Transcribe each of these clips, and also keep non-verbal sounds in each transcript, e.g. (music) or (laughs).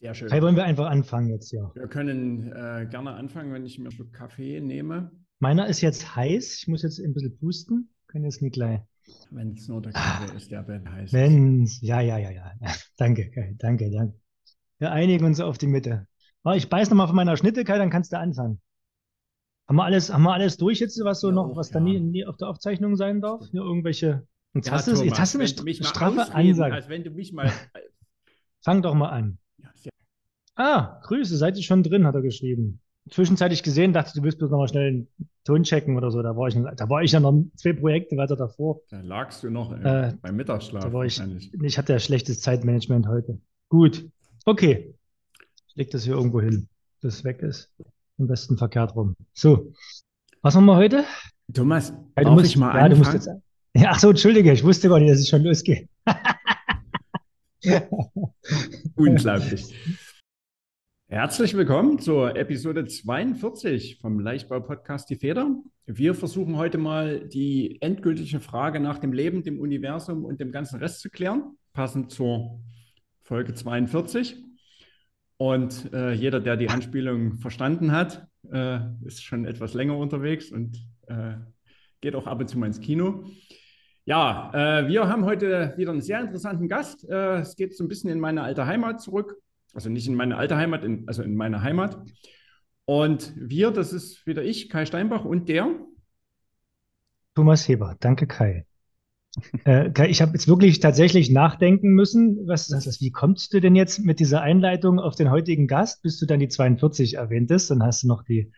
Sehr schön. Kai, wollen wir einfach anfangen jetzt hier? Wir können äh, gerne anfangen, wenn ich mir einen Schluck Kaffee nehme. Meiner ist jetzt heiß. Ich muss jetzt ein bisschen pusten. Können jetzt nicht gleich. Wenn es nur der Kaffee ist, der Ben heiß ist. Wenn's, ja, ja, ja, ja. (laughs) Danke, Kai, danke, danke. Wir einigen uns auf die Mitte. Oh, ich beiß nochmal von meiner Schnitte, Kai, dann kannst du anfangen. Haben wir alles, haben wir alles durch jetzt, was so Ja, noch, was da ja. nie, nie auf der Aufzeichnung sein darf? Hier irgendwelche. Jetzt Ja, hast du, jetzt Thomas, hast du eine wenn du mich st mal straffe ausreden, Ansage. Als wenn du mich mal. (laughs) Fang doch mal an. Ah, Grüße, seid ihr schon drin, hat er geschrieben. Zwischenzeitlich gesehen, dachte ich, du willst bloß noch mal schnell einen Ton checken oder so. Da war ich, da war ich ja noch zwei Projekte weiter davor. Da lagst du noch Äh, beim Mittagsschlaf Da war ich, ich hatte ja schlechtes Zeitmanagement heute. Gut, okay. Ich leg das hier irgendwo hin, dass es weg ist. Am besten verkehrt rum. So, was haben wir heute? Thomas, Ja, du musst, ich mal ja, du musst anfangen? jetzt. Ja, ach so, entschuldige, ich wusste gar nicht, dass es schon losgeht. (laughs) Unglaublich. Herzlich willkommen zur Episode 42 vom Leichtbau-Podcast Die Feder. Wir versuchen heute mal die endgültige Frage nach dem Leben, dem Universum und dem ganzen Rest zu klären, passend zur Folge 42. Und äh, jeder, der die Anspielung verstanden hat, äh, ist schon etwas länger unterwegs und äh, geht auch ab und zu mal ins Kino. Ja, äh, wir haben heute wieder einen sehr interessanten Gast. Äh, es geht so ein bisschen in meine alte Heimat zurück. Also nicht in meine alte Heimat, in, also in meine Heimat. Und wir, das ist wieder ich, Kai Steinbach und der. Thomas Heber, danke Kai. (laughs) Äh, Kai, ich habe jetzt wirklich tatsächlich nachdenken müssen. Was das? Wie kommst du denn jetzt mit dieser Einleitung auf den heutigen Gast, bis du dann die 42 erwähntest? Dann hast du noch die,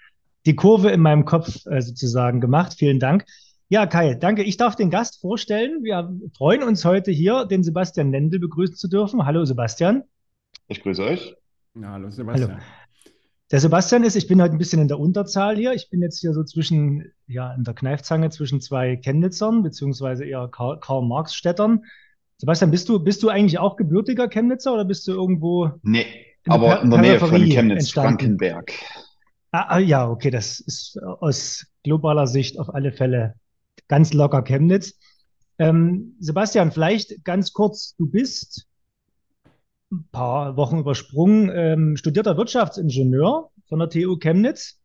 die Kurve in meinem Kopf äh, sozusagen gemacht. Vielen Dank. Ja, Kai, danke. Ich darf den Gast vorstellen. Wir freuen uns heute hier, den Sebastian Lendl begrüßen zu dürfen. Hallo Sebastian. Ich grüße euch. Ja, hallo Sebastian. Der Sebastian ist, ich bin heute ein bisschen in der Unterzahl hier. Ich bin jetzt hier so zwischen, ja, in der Kneifzange zwischen zwei Chemnitzern, beziehungsweise eher Karl- Karl-Marx-Städtern. Sebastian, bist du, bist du eigentlich auch gebürtiger Chemnitzer oder bist du irgendwo Nee, in der aber in der Nähe von Chemnitz, entstanden? Frankenberg. Ah, ah, ja, okay, das ist aus globaler Sicht auf alle Fälle ganz locker Chemnitz. Ähm, Sebastian, vielleicht ganz kurz, du bist ein paar Wochen übersprungen, ähm, studierter Wirtschaftsingenieur von der TU Chemnitz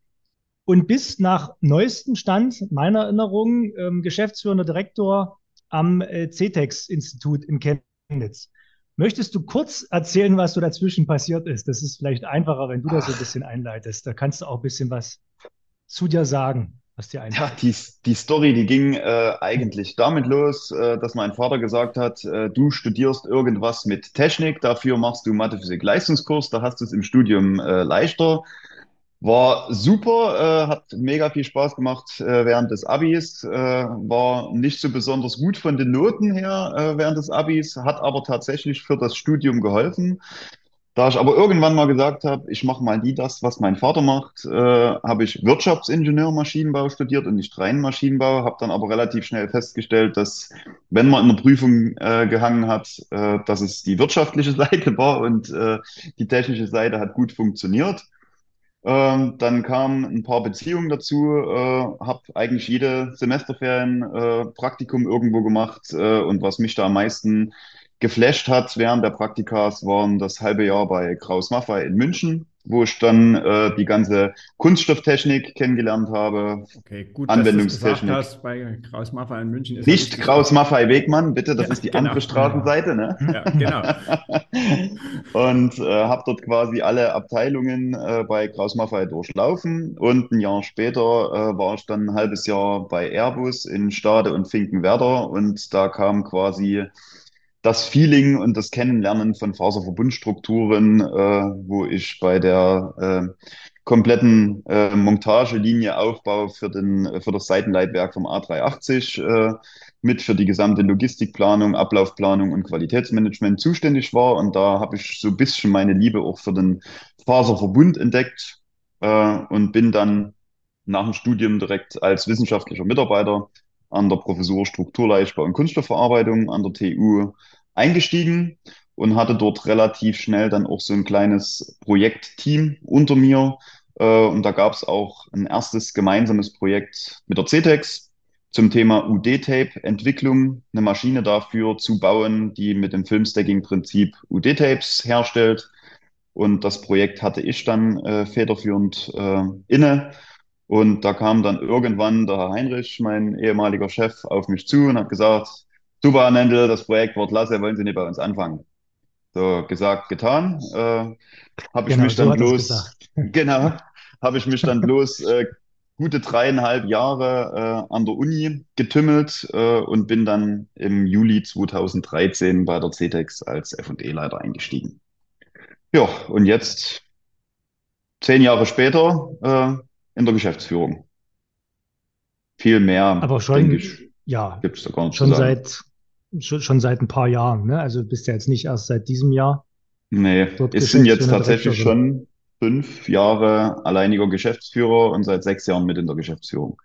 und bist nach neuestem Stand meiner Erinnerung ähm, geschäftsführender Direktor am äh, CETEX-Institut in Chemnitz. Möchtest du kurz erzählen, was so dazwischen passiert ist? Das ist vielleicht einfacher, wenn du das so ein bisschen einleitest. Da kannst du auch ein bisschen was zu dir sagen, was dir Ja, einfällt. die, die Story, die ging äh, eigentlich damit los, äh, dass mein Vater gesagt hat, äh, du studierst irgendwas mit Technik, dafür machst du Mathe, Physik, Leistungskurs, da hast du es im Studium äh, leichter. War super, äh, hat mega viel Spaß gemacht äh, während des Abis, äh, war nicht so besonders gut von den Noten her äh, während des Abis, hat aber tatsächlich für das Studium geholfen. Da ich aber irgendwann mal gesagt habe, ich mache mal nie das, was mein Vater macht, äh, habe ich Wirtschaftsingenieur Maschinenbau studiert und nicht rein Maschinenbau, habe dann aber relativ schnell festgestellt, dass wenn man in der Prüfung äh, gehangen hat, äh, dass es die wirtschaftliche (laughs) Seite war und äh, die technische Seite hat gut funktioniert. Ähm, dann kamen ein paar Beziehungen dazu, äh, habe eigentlich jede Semesterferien äh, Praktikum irgendwo gemacht äh, und was mich da am meisten geflasht hat während der Praktikas waren das halbe Jahr bei Kraus Maffei in München, wo ich dann äh, die ganze Kunststofftechnik kennengelernt habe, Okay, gut, dass du es gesagt Anwendungstechnik. hast bei Kraus Maffei in München. Ist Nicht. Kraus Maffei Wegmann, bitte, das Ja, ist die genau. andere Straßenseite, ne? Ja, genau. (laughs) Und äh, habe dort quasi alle Abteilungen äh, bei Kraus Maffei durchlaufen. Und ein Jahr später äh, war ich dann ein halbes Jahr bei Airbus in Stade und Finkenwerder. Und da kam quasi das Feeling und das Kennenlernen von Faserverbundstrukturen, äh, wo ich bei der äh, kompletten äh, Montagelinie Aufbau für den, für das Seitenleitwerk vom A380 äh, mit für die gesamte Logistikplanung, Ablaufplanung und Qualitätsmanagement zuständig war. Und da habe ich so ein bisschen meine Liebe auch für den Faserverbund entdeckt äh, und bin dann nach dem Studium direkt als wissenschaftlicher Mitarbeiter an der Professur Strukturleichtbau und Kunststoffverarbeitung an der TU eingestiegen und hatte dort relativ schnell dann auch so ein kleines Projektteam unter mir. Äh, und da gab es auch ein erstes gemeinsames Projekt mit der CETEX zum Thema UD-Tape-Entwicklung, eine Maschine dafür zu bauen, die mit dem Filmstacking-Prinzip UD-Tapes herstellt. Und das Projekt hatte ich dann äh, federführend äh, inne. Und da kam dann irgendwann der Herr Heinrich, mein ehemaliger Chef, auf mich zu und hat gesagt, super, Nendel, das Projekt wird klasse, wollen Sie nicht bei uns anfangen? So, gesagt, getan. Äh, habe ich Genau, mich so dann hat er's bloß, (laughs) genau, habe ich mich dann bloß äh, gute dreieinhalb Jahre äh, an der Uni getümmelt äh, und bin dann im Juli 2013 bei der CTEX als F&E-Leiter eingestiegen. Ja, und jetzt, zehn Jahre später, äh, in der Geschäftsführung. Viel mehr, Aber schon, denke ich, ja, gibt es da gar nicht schon seit, schon, schon seit ein paar Jahren, ne? Also bist ja jetzt nicht erst seit diesem Jahr Nee, es sind jetzt tatsächlich schon fünf Jahre alleiniger Geschäftsführer und seit sechs Jahren mit in der Geschäftsführung.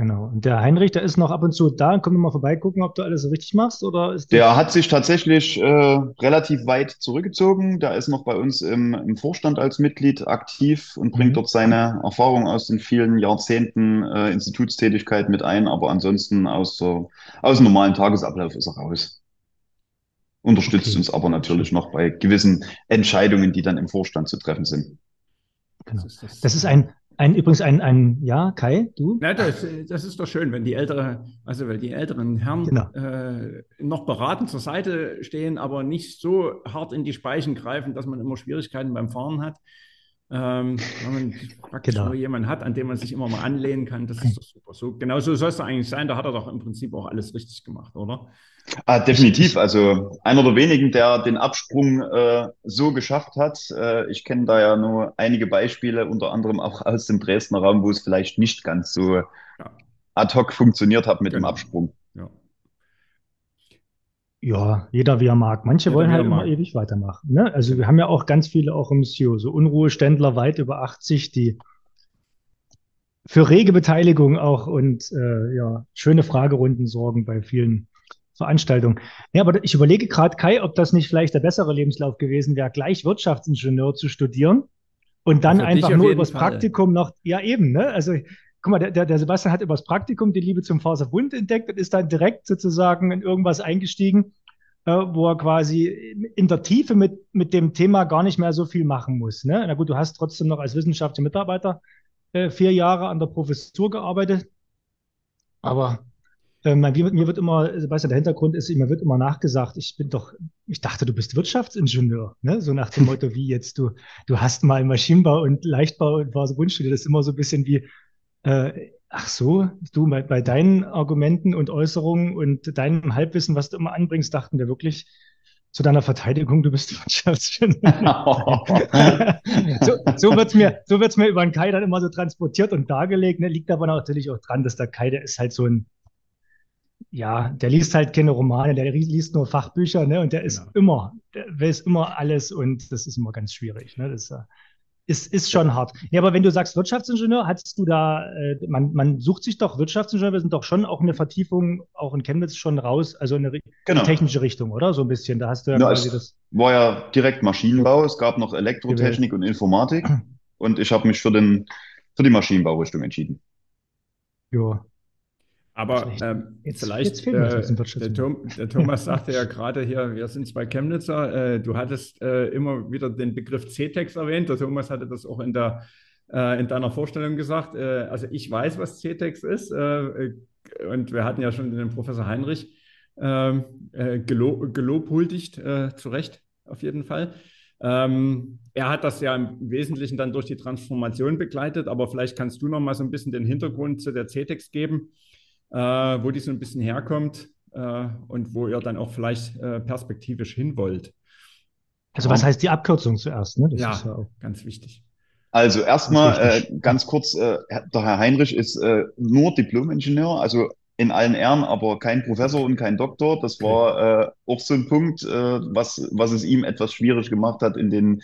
Genau. Und der Heinrich, der ist noch ab und zu da. Können wir mal vorbeigucken, ob du alles so richtig machst? Oder ist Der hat sich tatsächlich äh, relativ weit zurückgezogen. Der ist noch bei uns im, im Vorstand als Mitglied aktiv und bringt Mhm. dort seine Erfahrung aus den vielen Jahrzehnten äh, Institutstätigkeit mit ein, aber ansonsten aus, der, aus dem normalen Tagesablauf ist er raus. Unterstützt Okay. uns aber natürlich noch bei gewissen Entscheidungen, die dann im Vorstand zu treffen sind. genau. Das ist ein, ein, übrigens ein, ein, ja, Kai, du? Na, das, das ist doch schön, wenn die ältere, also weil die älteren Herren Genau. äh, noch beratend zur Seite stehen, aber nicht so hart in die Speichen greifen, dass man immer Schwierigkeiten beim Fahren hat. Ähm, wenn man praktisch Genau. nur jemanden hat, an dem man sich immer mal anlehnen kann, das ist doch super. So, genau so soll es doch eigentlich sein. Da hat er doch im Prinzip auch alles richtig gemacht, oder? Ah, definitiv. Also einer der wenigen, der den Absprung äh, so geschafft hat. Äh, ich kenne da ja nur einige Beispiele, unter anderem auch aus dem Dresdner Raum, wo es vielleicht nicht ganz so Ja. ad hoc funktioniert hat mit dem Genau. Absprung. Ja. Jeder wie er mag. Manche Jeder, wollen halt er immer mag. ewig weitermachen. Ne? Also wir haben ja auch ganz viele auch im CEO, so Unruheständler weit über 80, die für rege Beteiligung auch und äh, ja, schöne Fragerunden sorgen bei vielen Veranstaltungen. Ja, aber ich überlege gerade, Kai, ob das nicht vielleicht der bessere Lebenslauf gewesen wäre, gleich Wirtschaftsingenieur zu studieren und dann einfach nur übers Fall. Praktikum noch, ja eben, ne? Also guck mal, der, der Sebastian hat übers Praktikum die Liebe zum Faserbund entdeckt und ist dann direkt sozusagen in irgendwas eingestiegen, äh, wo er quasi in der Tiefe mit, mit dem Thema gar nicht mehr so viel machen muss. Ne? Na gut, du hast trotzdem noch als wissenschaftlicher Mitarbeiter äh, vier Jahre an der Professur gearbeitet, aber äh, mir, mir wird immer, Sebastian, der Hintergrund ist, mir wird immer nachgesagt, ich bin doch, ich dachte, du bist Wirtschaftsingenieur, ne? So nach dem Motto, wie jetzt du, du hast mal Maschinenbau und Leichtbau und Faserbund studiert. Das ist immer so ein bisschen wie, äh, ach so, du bei, bei deinen Argumenten und Äußerungen und deinem Halbwissen, was du immer anbringst, dachten wir wirklich zu deiner Verteidigung, du bist (laughs) Wirtschaftsingenieur. (laughs) so so wird's mir, so wird's mir über den Kai dann immer so transportiert und dargelegt. Ne? Liegt aber natürlich auch dran, dass der Kai, der ist halt so ein, ja, der liest halt keine Romane, der liest nur Fachbücher, ne? Und der ist Genau. immer, der weiß immer alles und das ist immer ganz schwierig, ne? Das ist, ist schon hart. Ja, aber wenn du sagst Wirtschaftsingenieur, hattest du da, äh, man, man sucht sich doch Wirtschaftsingenieur, wir sind doch schon auch eine Vertiefung, auch in Chemnitz schon raus, also in eine Genau. technische Richtung, oder? So ein bisschen. Da hast du ja Ja, quasi es das. war ja direkt Maschinenbau. Es gab noch Elektrotechnik und Informatik. (clears throat) Und ich habe mich für den, für die Maschinenbaurichtung entschieden. Ja. Aber Vielleicht- ähm, jetzt- vielleicht, jetzt äh, der. Tom, der Thomas (laughs) sagte ja gerade hier, wir sind zwei Chemnitzer. Äh, du hattest äh, immer wieder den Begriff CTEX erwähnt. Der Thomas hatte das auch in, der, äh, in deiner Vorstellung gesagt. Äh, also ich weiß, was CTEX ist. Äh, und wir hatten ja schon den Professor Heinrich ähm, äh, gelo gelobhuldigt, zu Recht auf jeden Fall. Ähm, er hat das ja im Wesentlichen dann durch die Transformation begleitet, aber vielleicht kannst du noch mal so ein bisschen den Hintergrund zu der CTEX geben, wo die so ein bisschen herkommt äh, und wo ihr dann auch vielleicht äh, perspektivisch hin wollt. Also was heißt die Abkürzung zuerst, ne? Das Ja, ist ja auch. ganz wichtig. Also erstmal Ganz äh, ganz kurz, äh, der Herr Heinrich ist äh, nur Diplom-Ingenieur, also in allen Ehren, aber kein Professor und kein Doktor. Das war äh, auch so ein Punkt, äh, was, was es ihm etwas schwierig gemacht hat, in den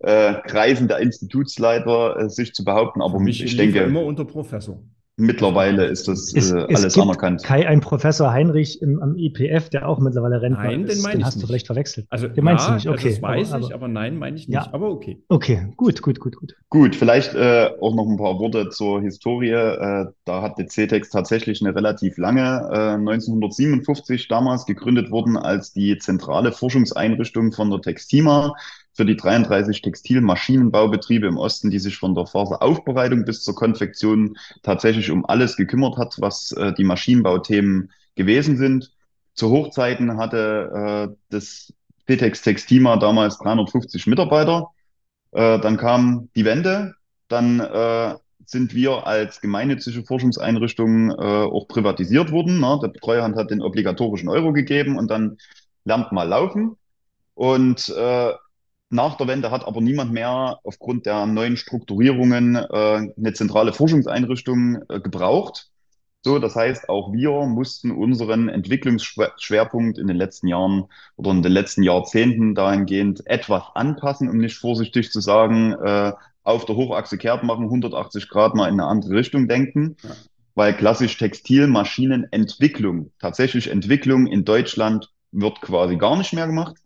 äh, Kreisen der Institutsleiter äh, sich zu behaupten. Aber Für mich ich er denke, immer unter Professor. Mittlerweile ist das Es, äh, es alles gibt anerkannt. Kai, ein Professor Heinrich im, am IPF, der auch mittlerweile Rentner Nein, den ist. Den ich hast du nicht. vielleicht verwechselt. Also Den meinst du ja, nicht, also okay. das weiß aber, ich, aber, aber nein, meine ich nicht. Ja. Aber okay. okay, gut, gut, gut, gut. Gut, vielleicht äh, auch noch ein paar Worte zur Historie. Äh, da hat die CTEX tatsächlich eine relativ lange, äh, 1957 damals gegründet worden als die zentrale Forschungseinrichtung von der Textima. Für die 33 Textilmaschinenbaubetriebe im Osten, die sich von der Faseraufbereitung bis zur Konfektion tatsächlich um alles gekümmert hat, was äh, die Maschinenbauthemen gewesen sind. Zu Hochzeiten hatte äh, das Petex Textima damals 350 Mitarbeiter. Äh, dann kam die Wende, dann äh, sind wir als gemeinnützige Forschungseinrichtung äh, auch privatisiert worden. Ne? Der Betreuerhand hat den obligatorischen Euro gegeben und dann lernt mal laufen. Und äh, nach der Wende hat aber niemand mehr aufgrund der neuen Strukturierungen äh, eine zentrale Forschungseinrichtung äh, gebraucht. So, das heißt, auch wir mussten unseren Entwicklungsschwerpunkt in den letzten Jahren oder in den letzten Jahrzehnten dahingehend etwas anpassen, um nicht vorsichtig zu sagen, äh, auf der Hochachse kehrt machen, 180 Grad mal in eine andere Richtung denken. Ja. Weil klassisch Textilmaschinenentwicklung, tatsächlich Entwicklung in Deutschland wird quasi gar nicht mehr gemacht.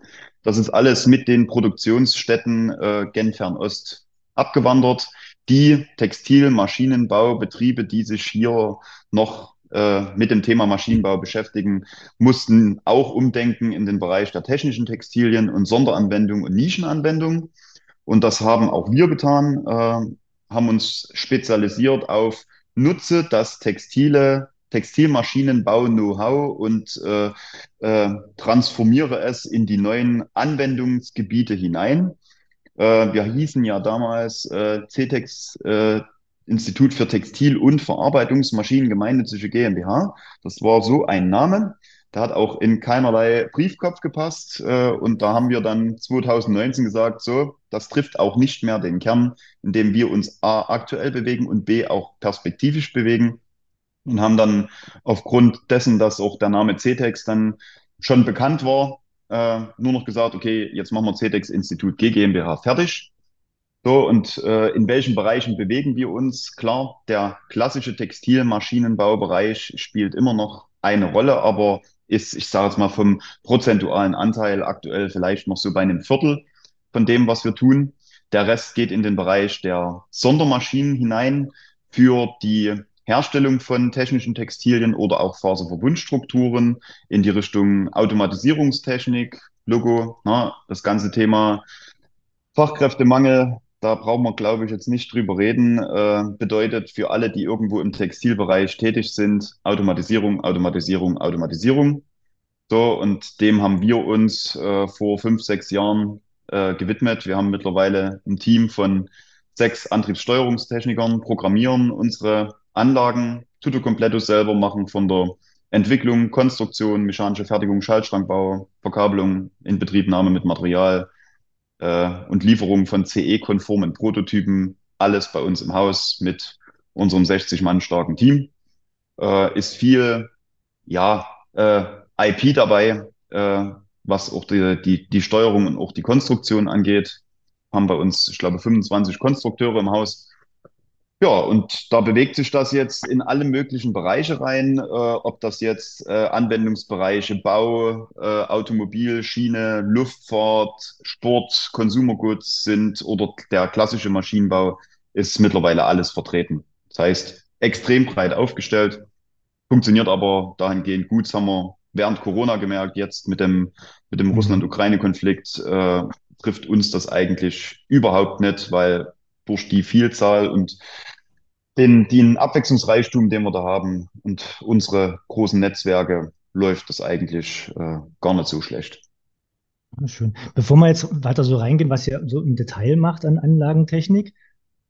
Das ist alles mit den Produktionsstätten äh, Gen Fernost abgewandert. Die Textilmaschinenbaubetriebe, die sich hier noch äh, mit dem Thema Maschinenbau beschäftigen, mussten auch umdenken in den Bereich der technischen Textilien und Sonderanwendungen und Nischenanwendungen. Und das haben auch wir getan, äh, haben uns spezialisiert auf Nutze das textile Textilmaschinenbau-Know-how und äh, äh, transformiere es in die neuen Anwendungsgebiete hinein. Äh, wir hießen ja damals äh, CTEX äh, Institut für Textil- und Verarbeitungsmaschinen gemeinnützige GmbH. Das war so ein Name. Der hat auch in keinerlei Briefkopf gepasst. Äh, und da haben wir dann 2019 gesagt, so, das trifft auch nicht mehr den Kern, in dem wir uns A aktuell bewegen und B auch perspektivisch bewegen. Und haben dann aufgrund dessen, dass auch der Name CTEX dann schon bekannt war, äh, nur noch gesagt, okay, jetzt machen wir CTEX Institut G GmbH fertig. So, und äh, in welchen Bereichen bewegen wir uns? Klar, der klassische Textilmaschinenbaubereich spielt immer noch eine Rolle, aber ist, ich sage jetzt mal, vom prozentualen Anteil aktuell vielleicht noch so bei einem Viertel von dem, was wir tun. Der Rest geht in den Bereich der Sondermaschinen hinein für die Herstellung von technischen Textilien oder auch Faserverbundstrukturen in die Richtung Automatisierungstechnik, Logo, na, das ganze Thema Fachkräftemangel, da brauchen wir, glaube ich, jetzt nicht drüber reden, äh, bedeutet für alle, die irgendwo im Textilbereich tätig sind, Automatisierung, Automatisierung, Automatisierung. So, und dem haben wir uns äh, vor fünf, sechs Jahren äh, gewidmet. Wir haben mittlerweile ein Team von sechs Antriebssteuerungstechnikern, programmieren unsere Anlagen, tutto completo selber machen von der Entwicklung, Konstruktion, mechanische Fertigung, Schaltschrankbau, Verkabelung, Inbetriebnahme mit Material, äh, und Lieferung von CE-konformen Prototypen, alles bei uns im Haus mit unserem 60 Mann starken Team. Äh, ist viel, ja, äh, IP dabei, äh, was auch die, die, die Steuerung und auch die Konstruktion angeht. Haben bei uns, ich glaube, 25 Konstrukteure im Haus, ja, und da bewegt sich das jetzt in alle möglichen Bereiche rein, äh, ob das jetzt äh, Anwendungsbereiche Bau, äh, Automobil, Schiene, Luftfahrt, Sport, Consumer Goods sind oder der klassische Maschinenbau, ist mittlerweile alles vertreten. Das heißt, extrem breit aufgestellt, funktioniert aber dahingehend gut. Das haben wir während Corona gemerkt, jetzt mit dem, mit dem mhm. Russland-Ukraine-Konflikt äh, trifft uns das eigentlich überhaupt nicht, weil durch die Vielzahl und den, den Abwechslungsreichtum, den wir da haben und unsere großen Netzwerke, läuft das eigentlich äh, gar nicht so schlecht. Schön. Bevor wir jetzt weiter so reingehen, was ihr so im Detail macht an Anlagentechnik,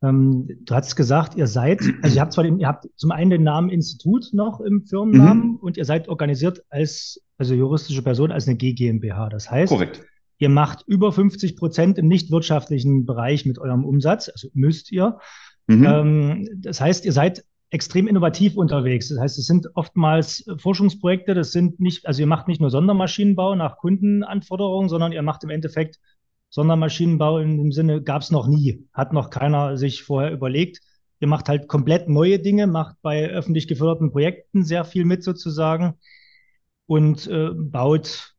ähm, du hast gesagt, ihr seid, also ihr habt zwar den, ihr habt zum einen den Namen Institut noch im Firmennamen mhm. und ihr seid organisiert als, also juristische Person als eine GmbH. Das heißt, Korrekt. Ihr macht über 50 Prozent im nicht wirtschaftlichen Bereich mit eurem Umsatz, also müsst ihr. Mhm. Ähm, das heißt, ihr seid extrem innovativ unterwegs. Das heißt, es sind oftmals Forschungsprojekte, das sind nicht, also ihr macht nicht nur Sondermaschinenbau nach Kundenanforderungen, sondern ihr macht im Endeffekt Sondermaschinenbau in dem Sinne, gab es noch nie, hat noch keiner sich vorher überlegt. Ihr macht halt komplett neue Dinge, macht bei öffentlich geförderten Projekten sehr viel mit sozusagen und äh, baut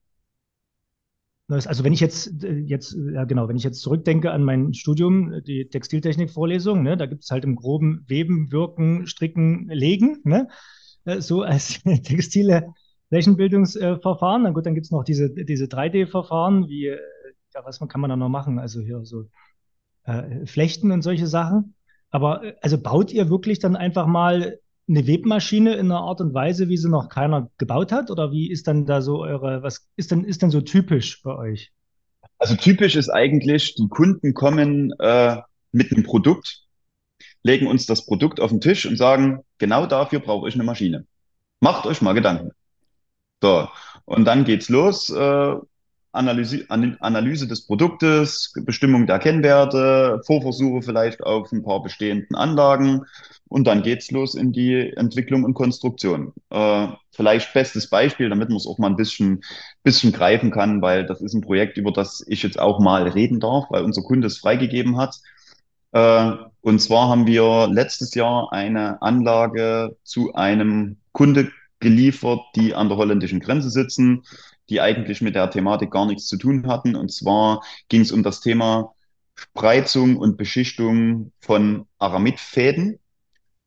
also wenn ich jetzt, äh, jetzt, ja genau, wenn ich jetzt zurückdenke an mein Studium, die Textiltechnik-Vorlesung, ne, da gibt es halt im groben Weben, Wirken, Stricken, Legen, ne, äh, so (laughs) als textile Flächenbildungsverfahren. Dann gut, dann gibt es noch diese, diese 3D-Verfahren wie ja, was kann man da noch machen? Also hier so äh, Flechten und solche Sachen. Aber äh, also baut ihr wirklich dann einfach mal eine Webmaschine in einer Art und Weise, wie sie noch keiner gebaut hat? Oder wie ist dann da so eure, was ist denn, ist denn so typisch bei euch? Also typisch ist eigentlich, die Kunden kommen äh, mit einem Produkt, legen uns das Produkt auf den Tisch und sagen, genau dafür brauche ich eine Maschine. Macht euch mal Gedanken. So, und dann geht's los. Äh, Analyse, Analyse des Produktes, Bestimmung der Kennwerte, Vorversuche vielleicht auf ein paar bestehenden Anlagen und dann geht's los in die Entwicklung und Konstruktion. Äh, vielleicht bestes Beispiel, damit man es auch mal ein bisschen, bisschen greifen kann, weil das ist ein Projekt, über das ich jetzt auch mal reden darf, weil unser Kunde es freigegeben hat. Äh, und zwar haben wir letztes Jahr eine Anlage zu einem Kunde geliefert, die an der holländischen Grenze sitzen die eigentlich mit der Thematik gar nichts zu tun hatten. Und zwar ging es um das Thema Spreizung und Beschichtung von Aramidfäden.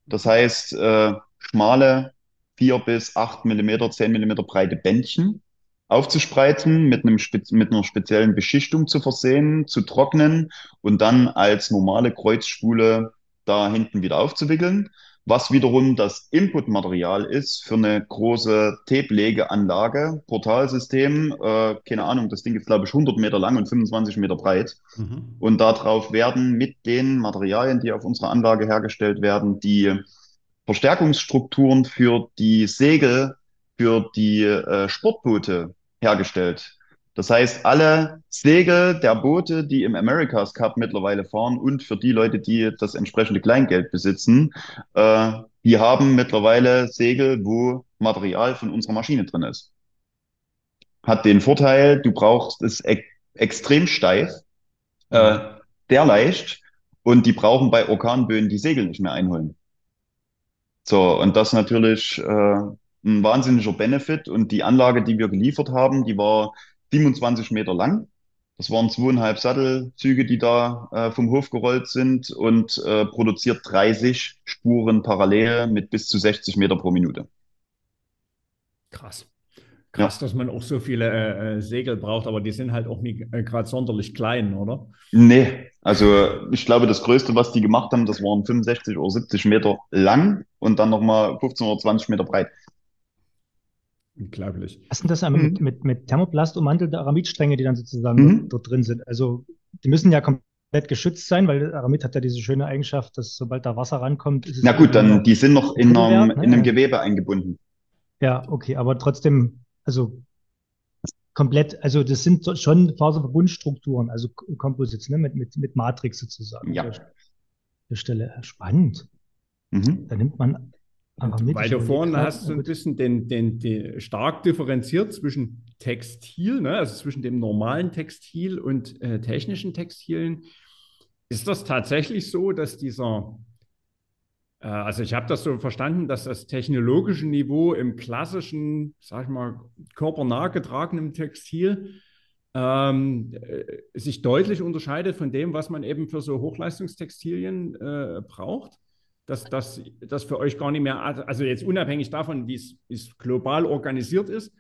Das heißt, äh, schmale vier bis acht Millimeter, zehn Millimeter breite Bändchen aufzuspreizen, mit, einem, mit einer speziellen Beschichtung zu versehen, zu trocknen und dann als normale Kreuzspule da hinten wieder aufzuwickeln was wiederum das Inputmaterial ist für eine große Tape-Legeanlage, Portalsystem. Äh, keine Ahnung, das Ding ist, glaube ich, 100 Meter lang und 25 Meter breit. Mhm. Und darauf werden mit den Materialien, die auf unserer Anlage hergestellt werden, die Verstärkungsstrukturen für die Segel, für die äh, Sportboote hergestellt. Das heißt, alle Segel der Boote, die im America's Cup mittlerweile fahren und für die Leute, die das entsprechende Kleingeld besitzen, äh, die haben mittlerweile Segel, wo Material von unserer Maschine drin ist. Hat den Vorteil, du brauchst es e extrem steif, äh, sehr leicht und die brauchen bei Orkanböen die Segel nicht mehr einholen. So, und das natürlich äh, ein wahnsinniger Benefit. Und die Anlage, die wir geliefert haben, die war 27 Meter lang. Das waren zweieinhalb Sattelzüge, die da äh, vom Hof gerollt sind und äh, produziert 30 Spuren parallel mit bis zu 60 Meter pro Minute. Krass. Krass, ja. dass man auch so viele äh, äh, Segel braucht, aber die sind halt auch nicht äh, gerade sonderlich klein, oder? Nee, also ich glaube, das Größte, was die gemacht haben, das waren 65 oder 70 Meter lang und dann nochmal 15 oder 20 Meter breit. Unglaublich. Was sind das mhm. mit, mit, mit Thermoplast ummantelte Aramidstränge, die dann sozusagen mhm. dort drin sind? Also die müssen ja komplett geschützt sein, weil Aramid hat ja diese schöne Eigenschaft, dass sobald da Wasser rankommt, ist es. Na gut, dann die sind noch in einem, ne? in einem Gewebe eingebunden. Ja, okay, aber trotzdem, also komplett, also das sind schon Faserverbundstrukturen, also Composites, ne, mit, mit, mit Matrix sozusagen. Ja. Der Stelle. Spannend. Mhm. Da nimmt man weil du vorhin hast so ein bisschen den, den, den stark differenziert zwischen Textil, ne, also zwischen dem normalen Textil und äh, technischen Textilien. Ist das tatsächlich so, dass dieser, äh, also ich habe das so verstanden, dass das technologische Niveau im klassischen, sag ich mal, körpernah getragenen Textil ähm, äh, sich deutlich unterscheidet von dem, was man eben für so Hochleistungstextilien äh, braucht? Dass das für euch gar nicht mehr, also jetzt unabhängig davon, wie es global organisiert ist,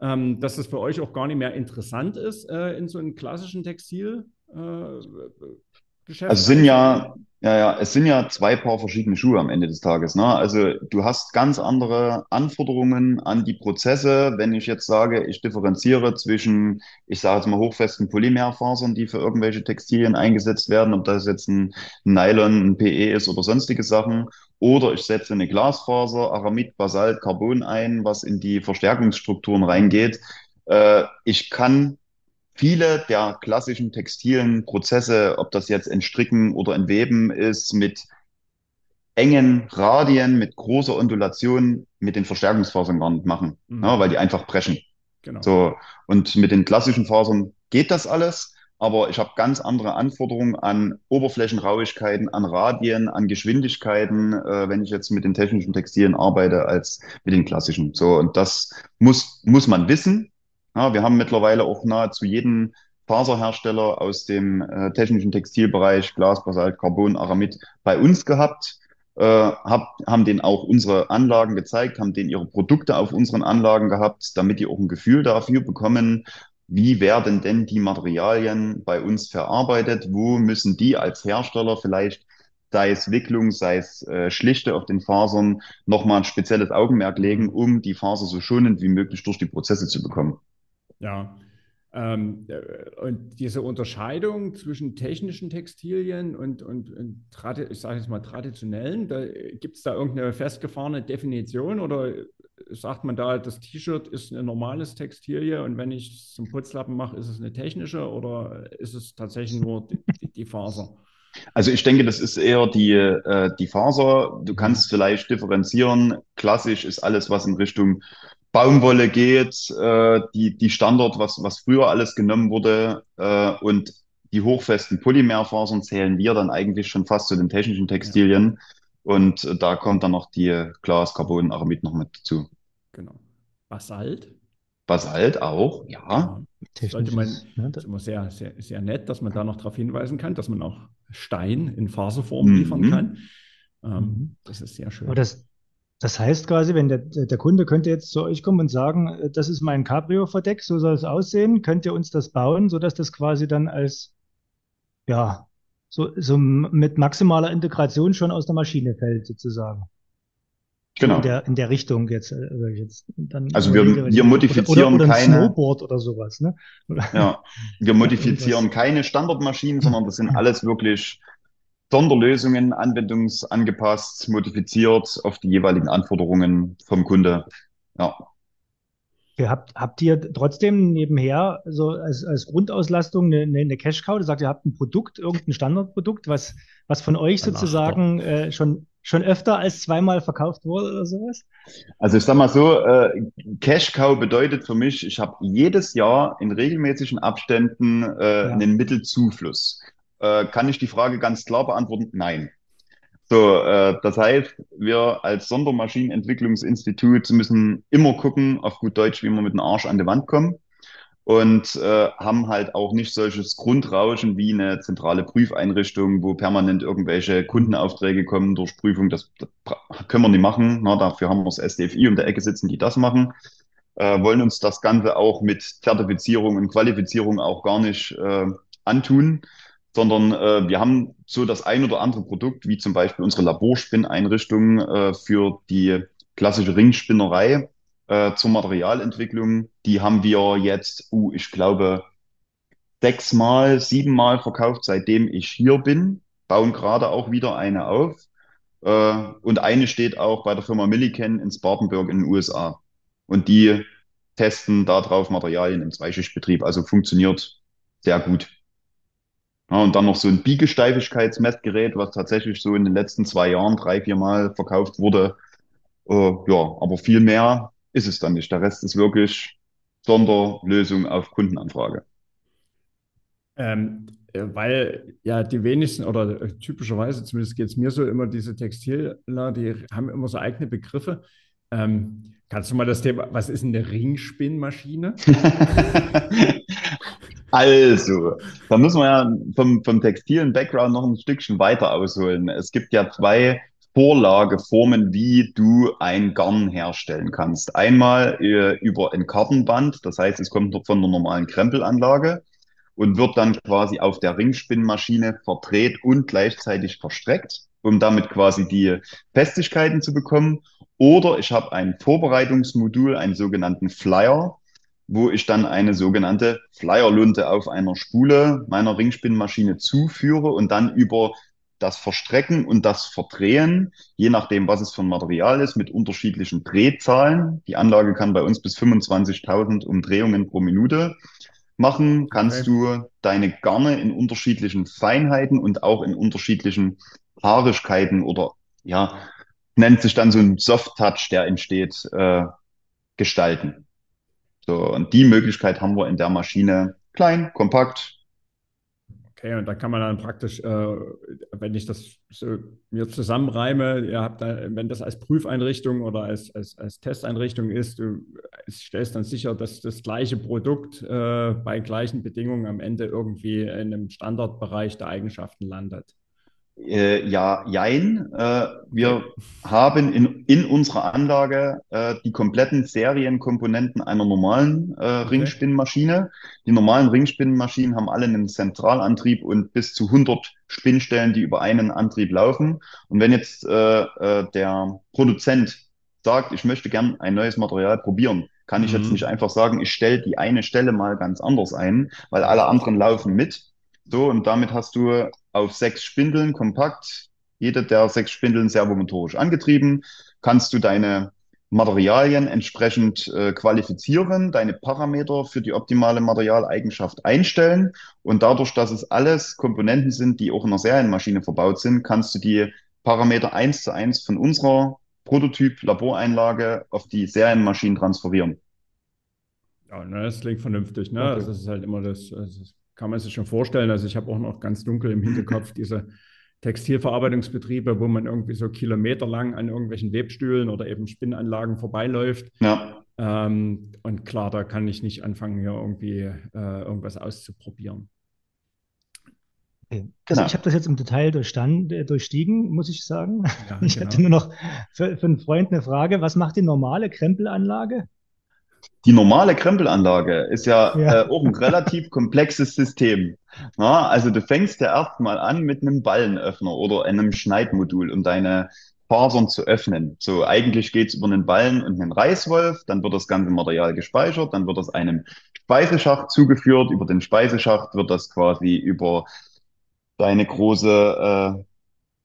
ähm, dass das für euch auch gar nicht mehr interessant ist äh, in so einem klassischen Textilgeschäft? Äh, also sind ja, ja, ja, es sind ja zwei Paar verschiedene Schuhe am Ende des Tages. Ne? Also du hast ganz andere Anforderungen an die Prozesse. Wenn ich jetzt sage, ich differenziere zwischen, ich sage jetzt mal hochfesten Polymerfasern, die für irgendwelche Textilien eingesetzt werden, ob das jetzt ein Nylon, ein PE ist oder sonstige Sachen, oder ich setze eine Glasfaser, Aramid, Basalt, Carbon ein, was in die Verstärkungsstrukturen reingeht. Äh, ich kann viele der klassischen textilen Prozesse, ob das jetzt Entstricken oder Entweben ist, mit engen Radien, mit großer Ondulation mit den Verstärkungsfasern gar nicht machen, mhm. ja, weil die einfach brechen. Genau. So, und mit den klassischen Fasern geht das alles, aber ich habe ganz andere Anforderungen an Oberflächenrauigkeiten, an Radien, an Geschwindigkeiten, äh, wenn ich jetzt mit den technischen Textilien arbeite, als mit den klassischen. So, und das muss, muss man wissen. Ja, wir haben mittlerweile auch nahezu jeden Faserhersteller aus dem äh, technischen Textilbereich, Glas, Basalt, Carbon, Aramid bei uns gehabt, äh, hab, haben denen auch unsere Anlagen gezeigt, haben denen ihre Produkte auf unseren Anlagen gehabt, damit die auch ein Gefühl dafür bekommen, wie werden denn die Materialien bei uns verarbeitet? Wo müssen die als Hersteller vielleicht, sei es Wicklung, sei es äh, Schlichte auf den Fasern, nochmal ein spezielles Augenmerk legen, um die Faser so schonend wie möglich durch die Prozesse zu bekommen? Ja, ähm, äh, und diese Unterscheidung zwischen technischen Textilien und, und, und ich sage jetzt mal traditionellen, da, gibt es da irgendeine festgefahrene Definition oder sagt man da, das T-Shirt ist ein normales Textilie und wenn ich es zum Putzlappen mache, ist es eine technische oder ist es tatsächlich nur die, die Faser? Also ich denke, das ist eher die, äh, die Faser. Du kannst vielleicht differenzieren. Klassisch ist alles, was in Richtung Baumwolle geht, äh, die, die Standard, was, was früher alles genommen wurde, äh, und die hochfesten Polymerfasern zählen wir dann eigentlich schon fast zu den technischen Textilien. Ja. Und äh, da kommt dann noch die Glas, Carbon, Aramid noch mit dazu. Genau. Basalt? Basalt auch, ja. ja sollte man, das ist immer sehr, sehr, sehr nett, dass man da noch darauf hinweisen kann, dass man auch Stein in Faserform liefern mhm. kann. Ähm, mhm. Das ist sehr schön. Aber das, das heißt quasi, wenn der, der Kunde könnte jetzt zu euch kommen und sagen, äh, das ist mein Cabrio-Verdeck, so soll es aussehen, könnt ihr uns das bauen, sodass das quasi dann als, ja, so, so mit maximaler Integration schon aus der Maschine fällt, sozusagen. Genau. In der, in der Richtung jetzt. Also, jetzt dann also wir, wir modifizieren oder, oder keine. Snowboard oder sowas, ne? Ja, wir (laughs) modifizieren keine Standardmaschinen, sondern das sind (laughs) alles wirklich Sonderlösungen, anwendungsangepasst, modifiziert auf die jeweiligen Anforderungen vom Kunde. Ja. Habt, habt ihr trotzdem nebenher so als, als Grundauslastung eine, eine Cash-Cow? Du sagst, ihr habt ein Produkt, irgendein Standardprodukt, was, was von euch sozusagen äh, schon, schon öfter als zweimal verkauft wurde oder sowas? Also ich sag mal so, äh, Cash-Cow bedeutet für mich, ich habe jedes Jahr in regelmäßigen Abständen äh, ja. einen Mittelzufluss äh, kann ich die Frage ganz klar beantworten? Nein. So, äh, das heißt, wir als Sondermaschinenentwicklungsinstitut müssen immer gucken, auf gut Deutsch, wie wir mit dem Arsch an die Wand kommen und äh, haben halt auch nicht solches Grundrauschen wie eine zentrale Prüfeinrichtung, wo permanent irgendwelche Kundenaufträge kommen durch Prüfung. Das, das können wir nicht machen. Na, dafür haben wir das SDFI um der Ecke sitzen, die das machen. Äh, wollen uns das Ganze auch mit Zertifizierung und Qualifizierung auch gar nicht äh, antun sondern äh, wir haben so das ein oder andere Produkt, wie zum Beispiel unsere Laborspinneinrichtung äh, für die klassische Ringspinnerei äh, zur Materialentwicklung. Die haben wir jetzt, uh, ich glaube, sechsmal, siebenmal verkauft, seitdem ich hier bin. Bauen gerade auch wieder eine auf. Äh, und eine steht auch bei der Firma Milliken in Spartanburg in den USA. Und die testen darauf Materialien im Zweischichtbetrieb. Also funktioniert sehr gut. Ja, und dann noch so ein Biegesteifigkeitsmessgerät, was tatsächlich so in den letzten zwei Jahren drei, vier Mal verkauft wurde. Äh, ja, aber viel mehr ist es dann nicht. Der Rest ist wirklich Sonderlösung auf Kundenanfrage. Ähm, äh, weil ja die wenigsten oder äh, typischerweise, zumindest geht es mir so, immer diese Textiler, die haben immer so eigene Begriffe. Ähm, kannst du mal das Thema, was ist eine Ringspinnmaschine? (laughs) (laughs) Also, da müssen wir ja vom, vom textilen Background noch ein Stückchen weiter ausholen. Es gibt ja zwei Vorlageformen, wie du ein Garn herstellen kannst. Einmal äh, über ein Kartenband, das heißt, es kommt von der normalen Krempelanlage und wird dann quasi auf der Ringspinnmaschine verdreht und gleichzeitig verstreckt, um damit quasi die Festigkeiten zu bekommen. Oder ich habe ein Vorbereitungsmodul, einen sogenannten Flyer, wo ich dann eine sogenannte Flyerlunte auf einer Spule meiner Ringspinnmaschine zuführe und dann über das Verstrecken und das Verdrehen, je nachdem, was es für ein Material ist, mit unterschiedlichen Drehzahlen. Die Anlage kann bei uns bis 25.000 Umdrehungen pro Minute machen. Kannst okay. du deine Garne in unterschiedlichen Feinheiten und auch in unterschiedlichen Haarigkeiten oder ja, nennt sich dann so ein Soft Touch, der entsteht, äh, gestalten. So, und die Möglichkeit haben wir in der Maschine klein, kompakt. Okay, und da kann man dann praktisch, äh, wenn ich das so mir zusammenreime, ihr habt da, wenn das als Prüfeinrichtung oder als, als, als Testeinrichtung ist, du stellst dann sicher, dass das gleiche Produkt äh, bei gleichen Bedingungen am Ende irgendwie in einem Standardbereich der Eigenschaften landet. Äh, ja, jein. Äh, wir haben in, in unserer Anlage äh, die kompletten Serienkomponenten einer normalen äh, Ringspinnmaschine. Die normalen Ringspinnmaschinen haben alle einen Zentralantrieb und bis zu 100 Spinnstellen, die über einen Antrieb laufen. Und wenn jetzt äh, äh, der Produzent sagt, ich möchte gern ein neues Material probieren, kann ich jetzt Mhm. nicht einfach sagen, ich stelle die eine Stelle mal ganz anders ein, weil alle anderen laufen mit. So, und damit hast du auf sechs Spindeln kompakt, jede der sechs Spindeln servomotorisch angetrieben, kannst du deine Materialien entsprechend äh, qualifizieren, deine Parameter für die optimale Materialeigenschaft einstellen und dadurch, dass es alles Komponenten sind, die auch in einer Serienmaschine verbaut sind, kannst du die Parameter eins zu eins von unserer Prototyp-Laboreinlage auf die Serienmaschinen transferieren. Ja, ne, das klingt vernünftig. Ne? Okay. Das ist halt immer das, das kann man sich schon vorstellen. Also ich habe auch noch ganz dunkel im Hinterkopf diese Textilverarbeitungsbetriebe, wo man irgendwie so kilometerlang an irgendwelchen Webstühlen oder eben Spinnanlagen vorbeiläuft. Ja, Ähm, und klar, da kann ich nicht anfangen, hier irgendwie äh, irgendwas auszuprobieren. Okay. Also Genau. ich habe das jetzt im Detail durchstand, äh, durchstiegen, muss ich sagen. Ja, (laughs) Ich genau. hätte nur noch für, für einen Freund eine Frage. Was macht die normale Krempelanlage? Die normale Krempelanlage ist ja, Ja. Äh, auch ein relativ komplexes System. Na, also du fängst ja erstmal an mit einem Ballenöffner oder einem Schneidmodul, um deine Fasern zu öffnen. So, eigentlich geht's über einen Ballen und einen Reißwolf, dann wird das ganze Material gespeichert, dann wird das einem Speiseschacht zugeführt. Über den Speiseschacht wird das quasi über deine große äh,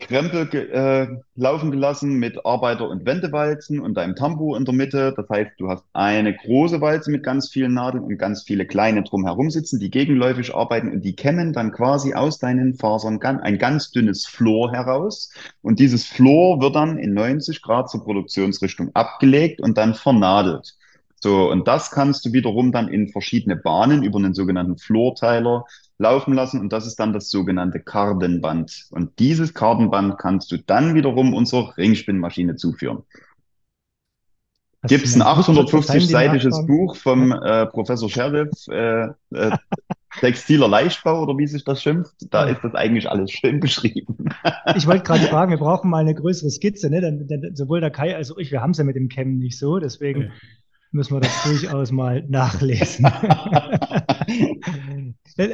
Krempel äh, laufen gelassen mit Arbeiter- und Wendewalzen und deinem Tambour in der Mitte. Das heißt, du hast eine große Walze mit ganz vielen Nadeln und ganz viele kleine drumherum sitzen, die gegenläufig arbeiten und die kämmen dann quasi aus deinen Fasern ein ganz dünnes Flor heraus. Und dieses Flor wird dann in 90 Grad zur Produktionsrichtung abgelegt und dann vernadelt. So, und das kannst du wiederum dann in verschiedene Bahnen über einen sogenannten Florteiler laufen lassen und das ist dann das sogenannte Kardenband. Und dieses Kardenband kannst du dann wiederum unserer Ringspinnmaschine zuführen. Gibt es ein Faszinierend. Verzeihen die 850-seitiges Nachfragen. Buch vom äh, Professor Sheriff, äh, äh, (laughs) Textiler Leichtbau oder wie sich das schimpft? Da ist das eigentlich alles schön beschrieben. (laughs) Ich wollte gerade fragen, wir (laughs) brauchen mal eine größere Skizze, ne? Denn, denn sowohl der Kai als auch ich, wir haben es ja mit dem Chem nicht so, deswegen. Müssen wir das durchaus mal nachlesen. (laughs)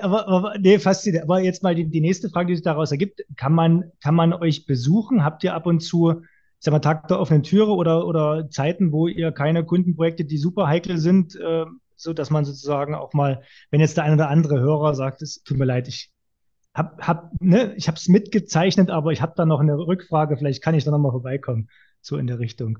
aber, aber nee, faszinierend. Aber jetzt mal die, die nächste Frage, die sich daraus ergibt: Kann man, kann man euch besuchen? Habt ihr ab und zu, ich sag mal, Tag der offenen Türe oder, oder Zeiten, wo ihr keine Kundenprojekte, die super heikel sind, äh, so dass man sozusagen auch mal, wenn jetzt der ein oder andere Hörer sagt, es tut mir leid, ich hab, hab, ne, ich habe es mitgezeichnet, aber ich habe da noch eine Rückfrage, vielleicht kann ich da nochmal vorbeikommen, so in der Richtung.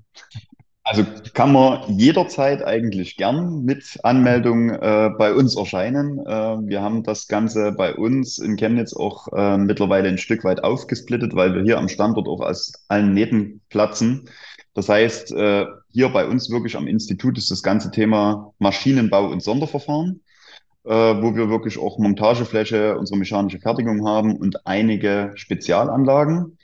Also kann man jederzeit eigentlich gern mit Anmeldung äh, bei uns erscheinen. Äh, wir haben das Ganze bei uns in Chemnitz auch äh, mittlerweile ein Stück weit aufgesplittet, weil wir hier am Standort auch aus allen Nähten platzen. Das heißt, äh, hier bei uns wirklich am Institut ist das ganze Thema Maschinenbau und Sonderverfahren, äh, wo wir wirklich auch Montagefläche, unsere mechanische Fertigung haben und einige Spezialanlagen.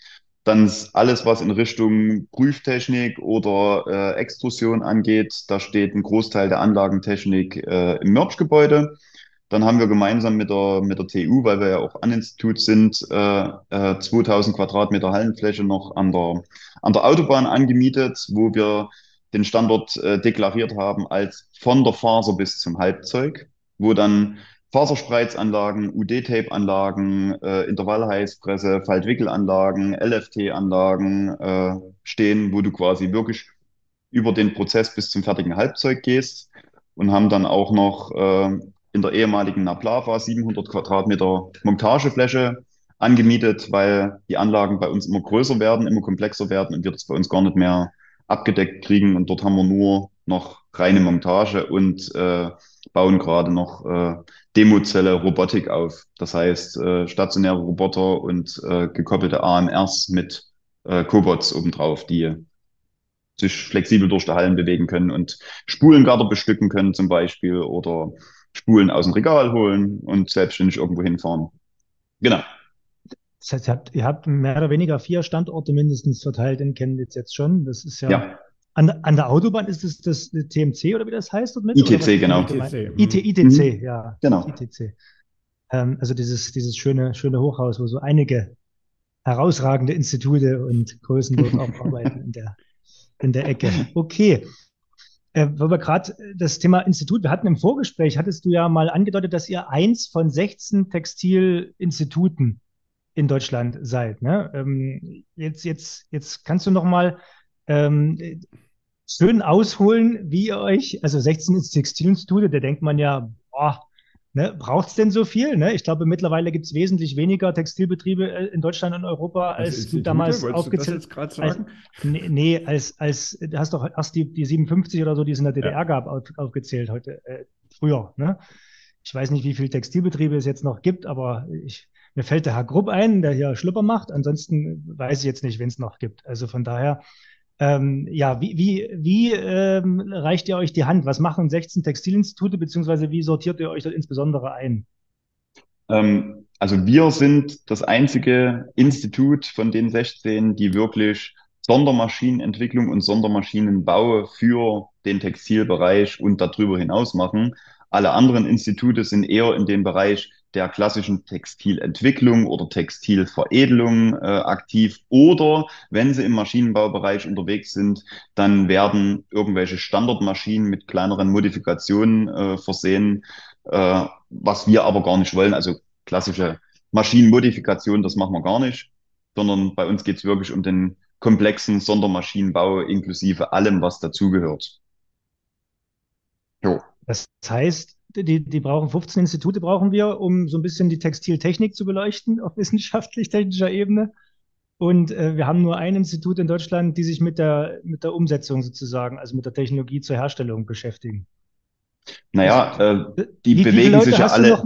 Dann ist alles, was in Richtung Prüftechnik oder äh, Extrusion angeht, da steht ein Großteil der Anlagentechnik äh, im Merch-Gebäude. Dann haben wir gemeinsam mit der, mit der TU, weil wir ja auch an Institut sind, äh, äh, 2000 Quadratmeter Hallenfläche noch an der, an der Autobahn angemietet, wo wir den Standort äh, deklariert haben als von der Faser bis zum Halbzeug, wo dann Faserspreizanlagen, UD-Tape-Anlagen, äh, Intervallheißpresse, Faltwickelanlagen, LFT-Anlagen äh, stehen, wo du quasi wirklich über den Prozess bis zum fertigen Halbzeug gehst und haben dann auch noch äh, in der ehemaligen Naplava 700 Quadratmeter Montagefläche angemietet, weil die Anlagen bei uns immer größer werden, immer komplexer werden und wir das bei uns gar nicht mehr abgedeckt kriegen. Und dort haben wir nur noch reine Montage und äh, bauen gerade noch äh, Demozelle Robotik auf. Das heißt, äh, stationäre Roboter und äh, gekoppelte AMRs mit äh, Cobots obendrauf, die sich flexibel durch die Hallen bewegen können und Spulengarter bestücken können zum Beispiel oder Spulen aus dem Regal holen und selbstständig irgendwo hinfahren. Genau. Das heißt, ihr habt, ihr habt mehr oder weniger vier Standorte mindestens verteilt in Chemnitz jetzt schon. Das ist ja, Ja, an, an der Autobahn ist es das, TMC oder wie das heißt dort mit? ITC, genau. ITC, IT, mhm. ITC, ja. genau. ITC. Ähm, also dieses, dieses schöne, schöne Hochhaus, wo so einige herausragende Institute und Größen dort auch (laughs) arbeiten in der, in der Ecke. Okay. Äh, weil wir gerade das Thema Institut, wir hatten im Vorgespräch, hattest du ja mal angedeutet, dass ihr eins von 16 Textilinstituten in Deutschland seid. Ne? Ähm, jetzt, jetzt, jetzt kannst du noch mal ähm, schön ausholen, wie ihr euch, also 16 Textilinstitute, da denkt man ja, boah, Ne, Braucht es denn so viel? Ne? Ich glaube, mittlerweile gibt es wesentlich weniger Textilbetriebe äh, in Deutschland und Europa, als, als du damals aufgezählt hast. Nee, nee, als, als du hast doch erst die, die 57 oder so, die es in der DDR ja. gab, auf, aufgezählt heute, äh, früher. Ne? Ich weiß nicht, wie viele Textilbetriebe es jetzt noch gibt, aber ich, mir fällt der Herr Grupp ein, der hier Schlüpper macht. Ansonsten weiß ich jetzt nicht, wen es noch gibt. Also von daher ähm, ja, wie, wie, wie ähm, reicht ihr euch die Hand? Was machen 16 Textilinstitute, beziehungsweise wie sortiert ihr euch dort insbesondere ein? Ähm, also wir sind das einzige Institut von den 16, die wirklich Sondermaschinenentwicklung und Sondermaschinenbau für den Textilbereich und darüber hinaus machen. Alle anderen Institute sind eher in dem Bereich der klassischen Textilentwicklung oder Textilveredelung äh, aktiv. Oder wenn sie im Maschinenbaubereich unterwegs sind, dann werden irgendwelche Standardmaschinen mit kleineren Modifikationen äh, versehen, äh, was wir aber gar nicht wollen. Also klassische Maschinenmodifikation, das machen wir gar nicht, sondern bei uns geht es wirklich um den komplexen Sondermaschinenbau inklusive allem, was dazugehört. Das heißt, die, die brauchen 15 Institute brauchen wir, um so ein bisschen die Textiltechnik zu beleuchten (laughs) auf wissenschaftlich-technischer Ebene. Und äh, wir haben nur ein Institut in Deutschland, die sich mit der, mit der Umsetzung sozusagen, also mit der Technologie zur Herstellung beschäftigen. Naja, äh, die wie, bewegen sich ja alle.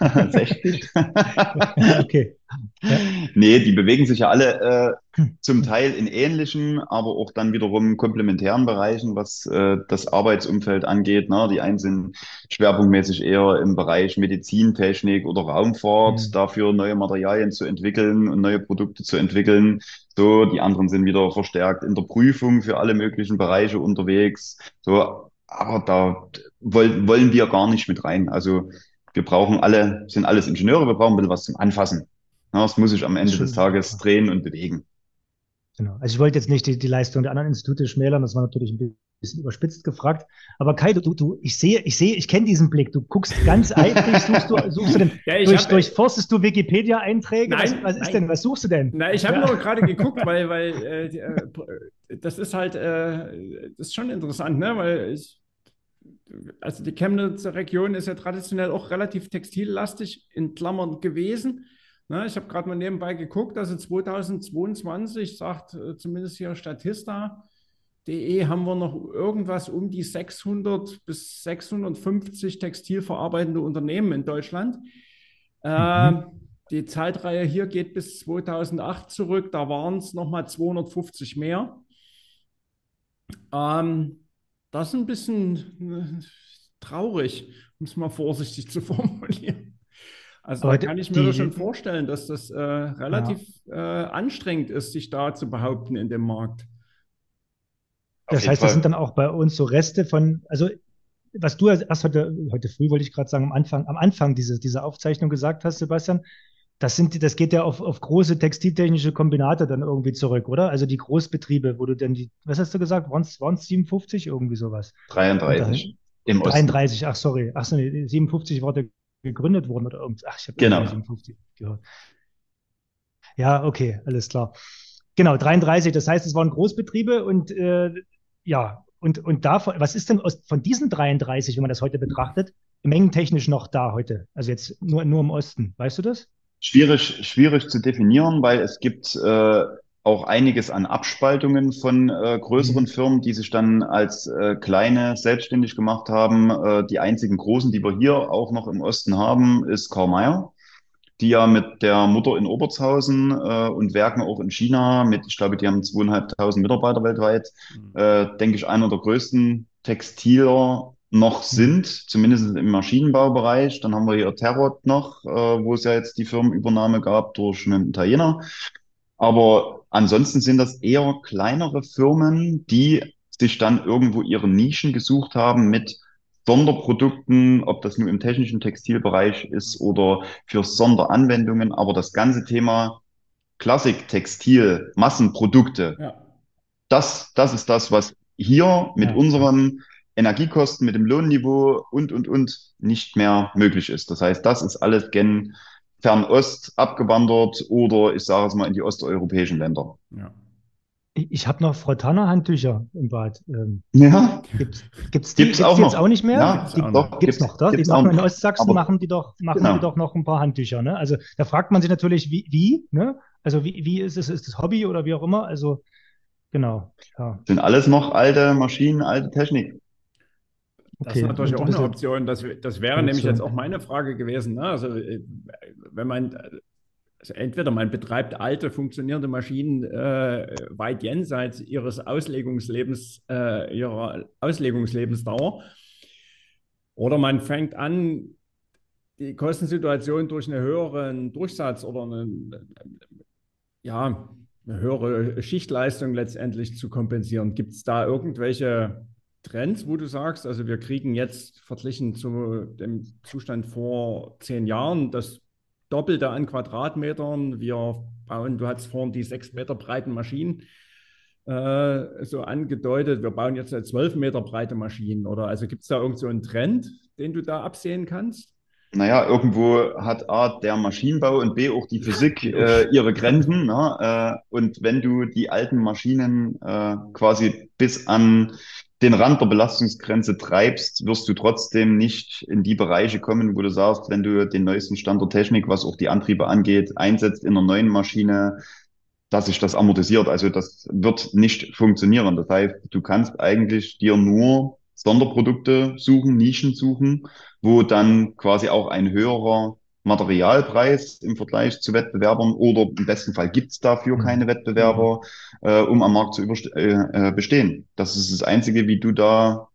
60. (laughs) okay. Ja. Nee, die bewegen sich ja alle äh, zum Teil in ähnlichen, aber auch dann wiederum komplementären Bereichen, was äh, das Arbeitsumfeld angeht. Ne? Die einen sind schwerpunktmäßig eher im Bereich Medizintechnik oder Raumfahrt, mhm. dafür neue Materialien zu entwickeln und neue Produkte zu entwickeln. So, die anderen sind wieder verstärkt in der Prüfung für alle möglichen Bereiche unterwegs. So, aber da wollen, wollen wir gar nicht mit rein. Also wir brauchen alle, sind alles Ingenieure, wir brauchen ein bisschen was zum Anfassen. Das muss sich am Ende des Tages drehen und bewegen. Genau. Also ich wollte jetzt nicht die, die Leistung der anderen Institute schmälern, das war natürlich ein bisschen überspitzt gefragt. Aber Kai, du, du, ich sehe, ich sehe, ich kenne diesen Blick. Du guckst ganz (laughs) eifrig, suchst du, suchst du denn, ja, durch, hab, durchforstest du Wikipedia-Einträge? Was, was ist nein. denn, was suchst du denn? Nein, ich habe ja. nur (laughs) gerade geguckt, weil, weil äh, äh, das ist halt, äh, das ist schon interessant, ne? Weil ich, also die Chemnitzer Region ist ja traditionell auch relativ textillastig in Klammern gewesen. Na, ich habe gerade mal nebenbei geguckt, also 2022 sagt äh, zumindest hier Statista.de haben wir noch irgendwas um die 600 bis 650 textilverarbeitende Unternehmen in Deutschland. Äh, mhm. die Zeitreihe hier geht bis 2008 zurück, da waren es nochmal 250 mehr. Ähm, das ist ein bisschen äh, traurig, um es mal vorsichtig zu (laughs) formulieren. Also Aber da kann ich mir die, schon vorstellen, dass das äh, relativ ja. äh, anstrengend ist, sich da zu behaupten in dem Markt. Das heißt, das sind dann auch bei uns so Reste von, also was du erst heute, heute früh wollte ich gerade sagen, am Anfang, am Anfang diese, dieser Aufzeichnung gesagt hast, Sebastian, das sind, das geht ja auf, auf große textiltechnische Kombinate dann irgendwie zurück, oder? Also die Großbetriebe, wo du denn die, was hast du gesagt, waren es 57 irgendwie sowas? 33 im 33, ach sorry, ach so, nee, 57 war der gegründet worden oder irgendwas. Ach, ich habe genau. 57 gehört. Ja, okay, alles klar. Genau, 33, das heißt, es waren Großbetriebe und äh, ja, und, und davon, was ist denn aus, von diesen 33, wenn man das heute betrachtet, mengentechnisch noch da heute? Also jetzt nur, nur im Osten, weißt du das? Schwierig, schwierig zu definieren, weil es gibt äh, auch einiges an Abspaltungen von äh, größeren mhm. Firmen, die sich dann als äh, kleine selbstständig gemacht haben. Äh, die einzigen großen, die wir hier auch noch im Osten haben, ist Karl Mayer, die ja mit der Mutter in Obertshausen äh, und werken auch in China mit, ich glaube, die haben zweieinhalbtausend Mitarbeiter weltweit, mhm. äh, denke ich, einer der größten Textiler noch sind, zumindest im Maschinenbaubereich. Dann haben wir hier Terrot noch, äh, wo es ja jetzt die Firmenübernahme gab durch einen Italiener. Aber ansonsten sind das eher kleinere Firmen, die sich dann irgendwo ihre Nischen gesucht haben mit Sonderprodukten, ob das nur im technischen Textilbereich ist oder für Sonderanwendungen. Aber das ganze Thema Klassik-Textil, Massenprodukte, Ja. das, das ist das, was hier mit Ja. unseren Energiekosten, mit dem Lohnniveau und, und, und nicht mehr möglich ist. Das heißt, das ist alles gen Fernost abgewandert oder ich sage es mal in die osteuropäischen Länder. Ja. Ich, habe noch Frontana-Handtücher im Bad. Ähm, Ja, gibt's, gibt's die, Gibt's gibt's auch die jetzt noch. auch nicht mehr? ja, Gibt's gibt auch doch, noch. Gibt's noch, da? Die gibt's auch machen in. Ostsachsen Aber- machen die doch, machen Genau. die doch noch ein paar Handtücher, ne? Also da fragt man sich natürlich, wie, wie, ne? Also wie, wie ist es, ist das Hobby oder wie auch immer? Also genau, ja, Sind alles noch alte Maschinen, alte Technik. Das okay. ist natürlich auch eine Option. Das, das wäre nämlich jetzt auch meine Frage gewesen. Ne? Also, äh, wenn man, also entweder man betreibt alte, funktionierende Maschinen äh, weit jenseits ihres Auslegungslebens, äh, ihrer Auslegungslebensdauer, oder man fängt an, die Kostensituation durch einen höheren Durchsatz oder einen, ja, eine höhere Schichtleistung letztendlich zu kompensieren. Gibt es da irgendwelche Trends, wo du sagst, also wir kriegen jetzt verglichen zu dem Zustand vor zehn Jahren das Doppelte an Quadratmetern. Wir bauen, du hast vorhin die sechs Meter breiten Maschinen äh, so angedeutet. Wir bauen jetzt eine zwölf Meter breite Maschinen. Oder also gibt es da irgend so einen Trend, den du da absehen kannst? Naja, irgendwo hat A, der Maschinenbau und B, auch die Physik äh, ihre Grenzen. Ne? Äh, und wenn du die alten Maschinen äh, quasi bis an den Rand der Belastungsgrenze treibst, wirst du trotzdem nicht in die Bereiche kommen, wo du sagst, wenn du den neuesten Stand der Technik, was auch die Antriebe angeht, einsetzt in einer neuen Maschine, dass sich das amortisiert. Also das wird nicht funktionieren. Das heißt, du kannst eigentlich dir nur Sonderprodukte suchen, Nischen suchen, wo dann quasi auch ein höherer Materialpreis im Vergleich zu Wettbewerbern oder im besten Fall gibt es dafür Mhm. keine Wettbewerber, äh, um am Markt zu äh, äh, bestehen. Das ist das Einzige, wie du da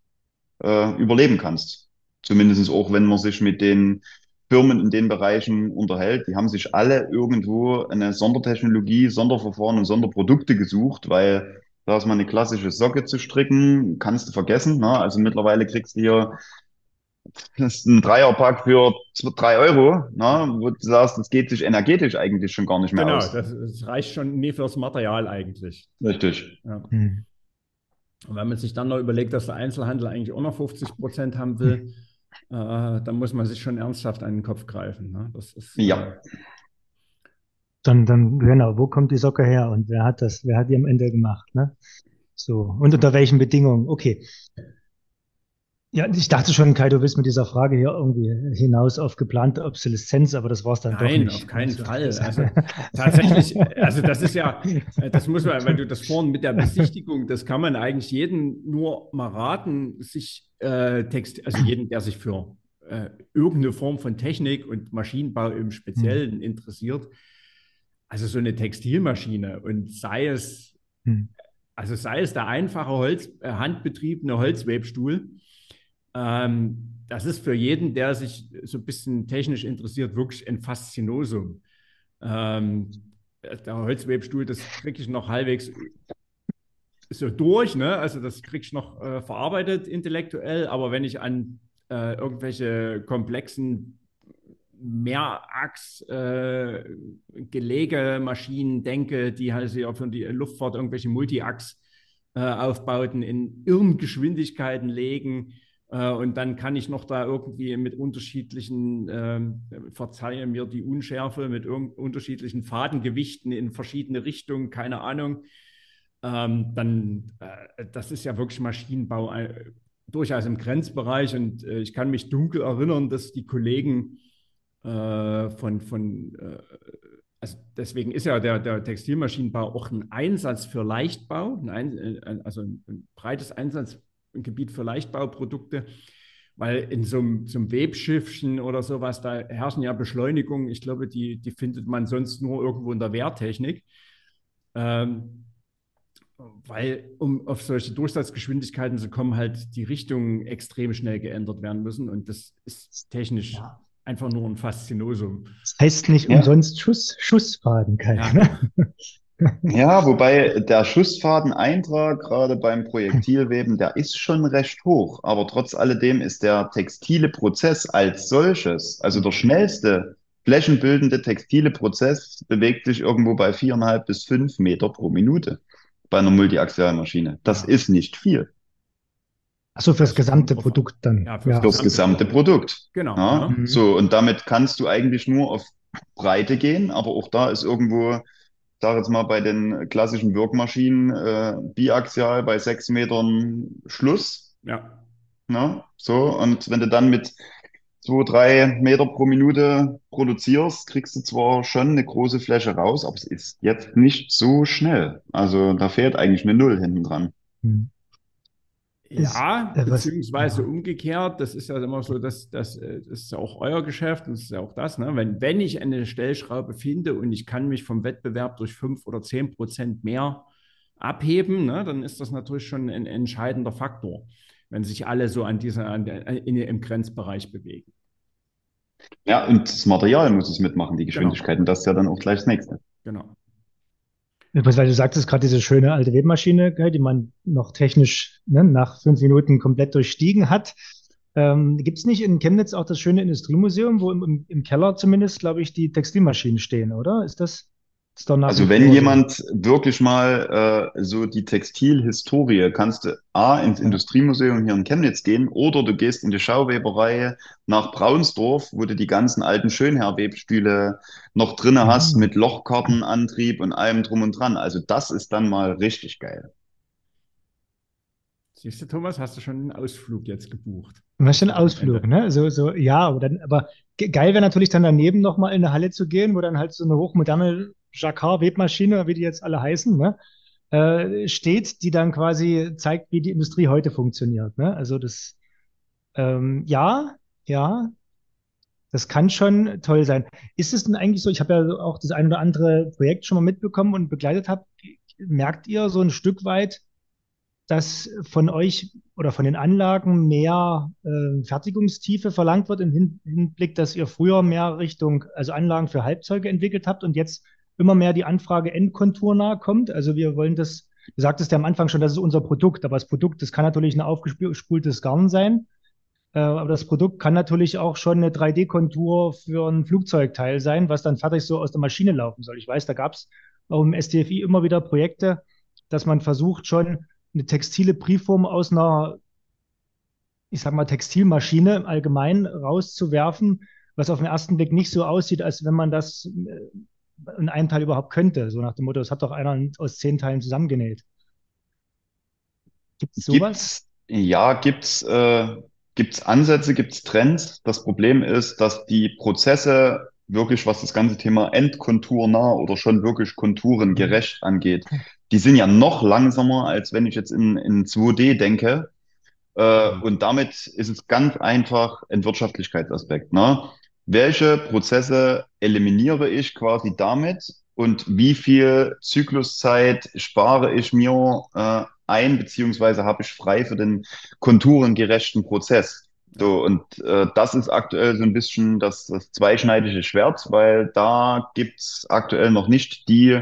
äh, überleben kannst. Zumindest auch, wenn man sich mit den Firmen in den Bereichen unterhält. Die haben sich alle irgendwo eine Sondertechnologie, Sonderverfahren und Sonderprodukte gesucht, weil da ist mal eine klassische Socke zu stricken, kannst du vergessen. Ne? Also mittlerweile kriegst du hier das ist ein Dreierpack für drei Euro, ne? wo du sagst, das geht sich energetisch eigentlich schon gar nicht mehr Genau, aus. das, das reicht schon nie fürs Material eigentlich. Richtig. Ja. Hm. Und wenn man sich dann noch überlegt, dass der Einzelhandel eigentlich auch noch 50 Prozent haben will, äh, dann muss man sich schon ernsthaft an den Kopf greifen. Ne? Das ist, Ja. äh, Dann, dann, genau, wo kommt die Socke her und wer hat das, wer hat die am Ende gemacht, ne? So, und unter welchen Bedingungen? Okay. Ja, ich dachte schon, Kai, du willst mit dieser Frage hier irgendwie hinaus auf geplante Obsoleszenz, aber das war es dann doch Nein, nicht. auf keinen Also, Fall. Also (laughs) tatsächlich, also das ist ja, das muss man, weil du das vorhin mit der Besichtigung, das kann man eigentlich jeden nur mal raten, sich äh, Text, also jeden, der sich für äh, irgendeine Form von Technik und Maschinenbau im Speziellen interessiert, also so eine Textilmaschine und sei es Hm. also sei es der einfache Holz, äh, handbetriebene Holzwebstuhl, ähm, das ist für jeden, der sich so ein bisschen technisch interessiert, wirklich ein Faszinosum. Ähm, der Holzwebstuhl, das kriege ich noch halbwegs so durch, ne? Also das kriege ich noch äh, verarbeitet intellektuell, aber wenn ich an äh, irgendwelche komplexen Mehrachs äh, denke, die halt ja für die Luftfahrt irgendwelche Multi-Achs äh, in Irrengeschwindigkeiten legen. Äh, und dann kann ich noch da irgendwie mit unterschiedlichen, ähm, verzeihe mir die Unschärfe, mit unterschiedlichen Fadengewichten in verschiedene Richtungen, keine Ahnung. Ähm, dann, äh, das ist ja wirklich Maschinenbau äh, durchaus im Grenzbereich. Und äh, ich kann mich dunkel erinnern, dass die Kollegen äh, von, von äh, also deswegen ist ja der, der Textilmaschinenbau auch ein Einsatz für Leichtbau, ein, also ein, breites Einsatzgebiet für Leichtbauprodukte, weil in so einem, so einem Webschiffchen oder sowas, da herrschen ja Beschleunigungen. Ich glaube, die, die findet man sonst nur irgendwo in der Wehrtechnik. Ähm, weil, um auf solche Durchsatzgeschwindigkeiten zu kommen, halt die Richtungen extrem schnell geändert werden müssen. Und das ist technisch Ja. einfach nur ein Faszinosum. Das heißt nicht Ja. umsonst Schuss, Schussfaden, Kai. Ja. Ne? (laughs) Ja, wobei der Schussfadeneintrag gerade beim Projektilweben, der ist schon recht hoch. Aber trotz alledem ist der textile Prozess als solches, also der schnellste flächenbildende textile Prozess bewegt sich irgendwo bei viereinhalb bis fünf Meter pro Minute bei einer Multiaxialmaschine. Das Ja. ist nicht viel Achso, fürs Das gesamte. Produkt dann. Ja, fürs fürs gesamte Produkt. Genau. Ja, Ja. Mhm. so, und damit kannst du eigentlich nur auf Breite gehen, aber auch da ist irgendwo, sage jetzt mal, bei den klassischen Wirkmaschinen äh, biaxial bei sechs Metern Schluss. ja. Ne? So, und wenn du dann mit zwei, drei Meter pro Minute produzierst, kriegst du zwar schon eine große Fläche raus, aber es ist jetzt nicht so schnell. Also da fehlt eigentlich eine Null hinten dran. Hm. Ist, Ja, äh, was- beziehungsweise ja. umgekehrt, das ist ja immer so, dass das, äh, das ist ja auch euer Geschäft, das ist ja auch das, ne? Wenn, wenn ich eine Stellschraube finde und ich kann mich vom Wettbewerb durch fünf oder zehn Prozent mehr abheben, ne, dann ist das natürlich schon ein entscheidender Faktor, wenn sich alle so an dieser, an der, in, im Grenzbereich bewegen. Ja, und das Material muss es mitmachen, die Geschwindigkeit. Und das ist ja dann auch gleich das nächste. Genau. Weil du sagtest gerade diese schöne alte Webmaschine, die man noch technisch ne, nach fünf Minuten komplett durchstiegen hat. Ähm, Gibt es nicht in Chemnitz auch das schöne Industriemuseum, wo im, im, Keller zumindest, glaube ich, die Textilmaschinen stehen, oder? Ist das, Also wenn jemand wirklich mal äh, so die Textilhistorie, kannst du A ins Ja. Industriemuseum hier in Chemnitz gehen oder du gehst in die Schauweberei nach Braunsdorf, wo du die ganzen alten Schönherr-Webstühle noch drinne hast Mhm. mit Lochkartenantrieb und allem drum und dran. Also das ist dann mal richtig geil. Siehst du, Thomas, hast du schon einen Ausflug jetzt gebucht? Was für ein Am Ausflug, ne? So, so, ja, aber dann, aber ge- geil wäre natürlich dann daneben nochmal in eine Halle zu gehen, wo dann halt so eine hochmoderne Jacquard-Webmaschine, wie die jetzt alle heißen, ne? Äh, steht, die dann quasi zeigt, wie die Industrie heute funktioniert, ne? Also das, ähm, ja, ja, das kann schon toll sein. Ist es denn eigentlich so, ich habe ja auch das ein oder andere Projekt schon mal mitbekommen und begleitet habe, merkt ihr so ein Stück weit, dass von euch oder von den Anlagen mehr äh, Fertigungstiefe verlangt wird im Hin Hinblick, dass ihr früher mehr Richtung, also Anlagen für Halbzeuge entwickelt habt und jetzt immer mehr die Anfrage endkonturnah kommt? Also wir wollen das, du sagtest ja am Anfang schon, das ist unser Produkt, aber das Produkt, das kann natürlich ein aufgespultes Garn sein. Äh, aber das Produkt kann natürlich auch schon eine 3D-Kontur für ein Flugzeugteil sein, was dann fertig so aus der Maschine laufen soll. Ich weiß, da gab es auch im STFI immer wieder Projekte, dass man versucht, schon eine textile Briefform aus einer, ich sag mal, Textilmaschine allgemein rauszuwerfen, was auf den ersten Blick nicht so aussieht, als wenn man das äh, in einem Teil überhaupt könnte. So nach dem Motto, das hat doch einer aus zehn Teilen zusammengenäht. Gibt es sowas? Gibt's, ja, gibt's, äh, gibt's Ansätze, gibt's Trends. Das Problem ist, dass die Prozesse wirklich, was das ganze Thema endkonturnah oder schon wirklich konturengerecht angeht, die sind ja noch langsamer, als wenn ich jetzt in, in 2D denke. Äh, und damit ist es ganz einfach ein Wirtschaftlichkeitsaspekt. Ne? Welche Prozesse eliminiere ich quasi damit und wie viel Zykluszeit spare ich mir äh, ein, beziehungsweise habe ich frei für den konturengerechten Prozess? So, und äh, das ist aktuell so ein bisschen das, das zweischneidige Schwert, weil da gibt's aktuell noch nicht die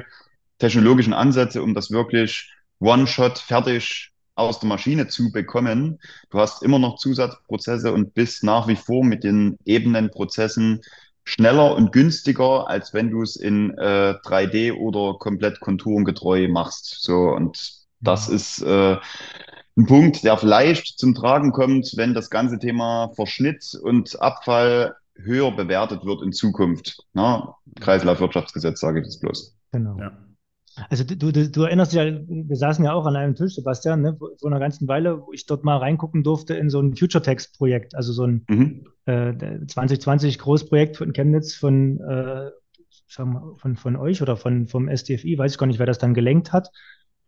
technologischen Ansätze, um das wirklich One-Shot fertig aus der Maschine zu bekommen. Du hast immer noch Zusatzprozesse und bist nach wie vor mit den Ebenenprozessen schneller und günstiger, als wenn du es in äh, 3D oder komplett konturengetreu machst. So, und das ist äh, ein Punkt, der vielleicht zum Tragen kommt, wenn das ganze Thema Verschnitt und Abfall höher bewertet wird in Zukunft. Na, Kreislaufwirtschaftsgesetz sage ich das bloß. Genau. Ja. Also du, du, du erinnerst dich ja, wir saßen ja auch an einem Tisch, Sebastian, ne, vor einer ganzen Weile, wo ich dort mal reingucken durfte in so ein Future-Text-Projekt, also so ein Mhm. äh, 2020 Großprojekt von Chemnitz von, äh, wir, von, von euch oder von, vom SDFI, weiß ich gar nicht, wer das dann gelenkt hat.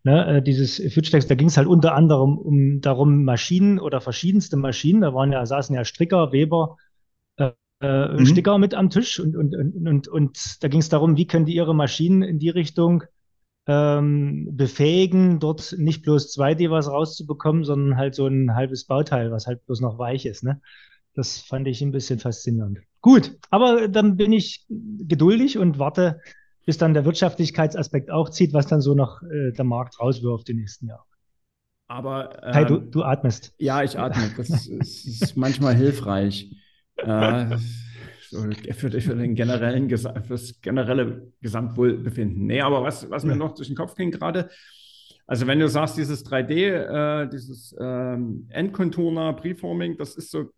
Ne, äh, dieses Future-Text, da ging es halt unter anderem um darum, Maschinen oder verschiedenste Maschinen, da waren ja, saßen ja Stricker, Weber, äh, äh, Mhm. Sticker mit am Tisch und, und, und, und, und da ging es darum, wie können die ihre Maschinen in die Richtung ähm, befähigen, dort nicht bloß 2D was rauszubekommen, sondern halt so ein halbes Bauteil, was halt bloß noch weich ist. Ne? Das fand ich ein bisschen faszinierend. Gut, aber dann bin ich geduldig und warte, bis dann der Wirtschaftlichkeitsaspekt auch zieht, was dann so noch äh, der Markt rauswirft die nächsten Jahre. Aber Kai, du, ähm, du atmest. ja, ich atme. Das ist, ist manchmal hilfreich. Äh, für, für, den generellen, für das generelle Gesamtwohlbefinden. Nee, aber was, was mir noch durch den Kopf ging gerade, also wenn du sagst, dieses 3D, äh, dieses ähm, Endcontour Preforming, das ist so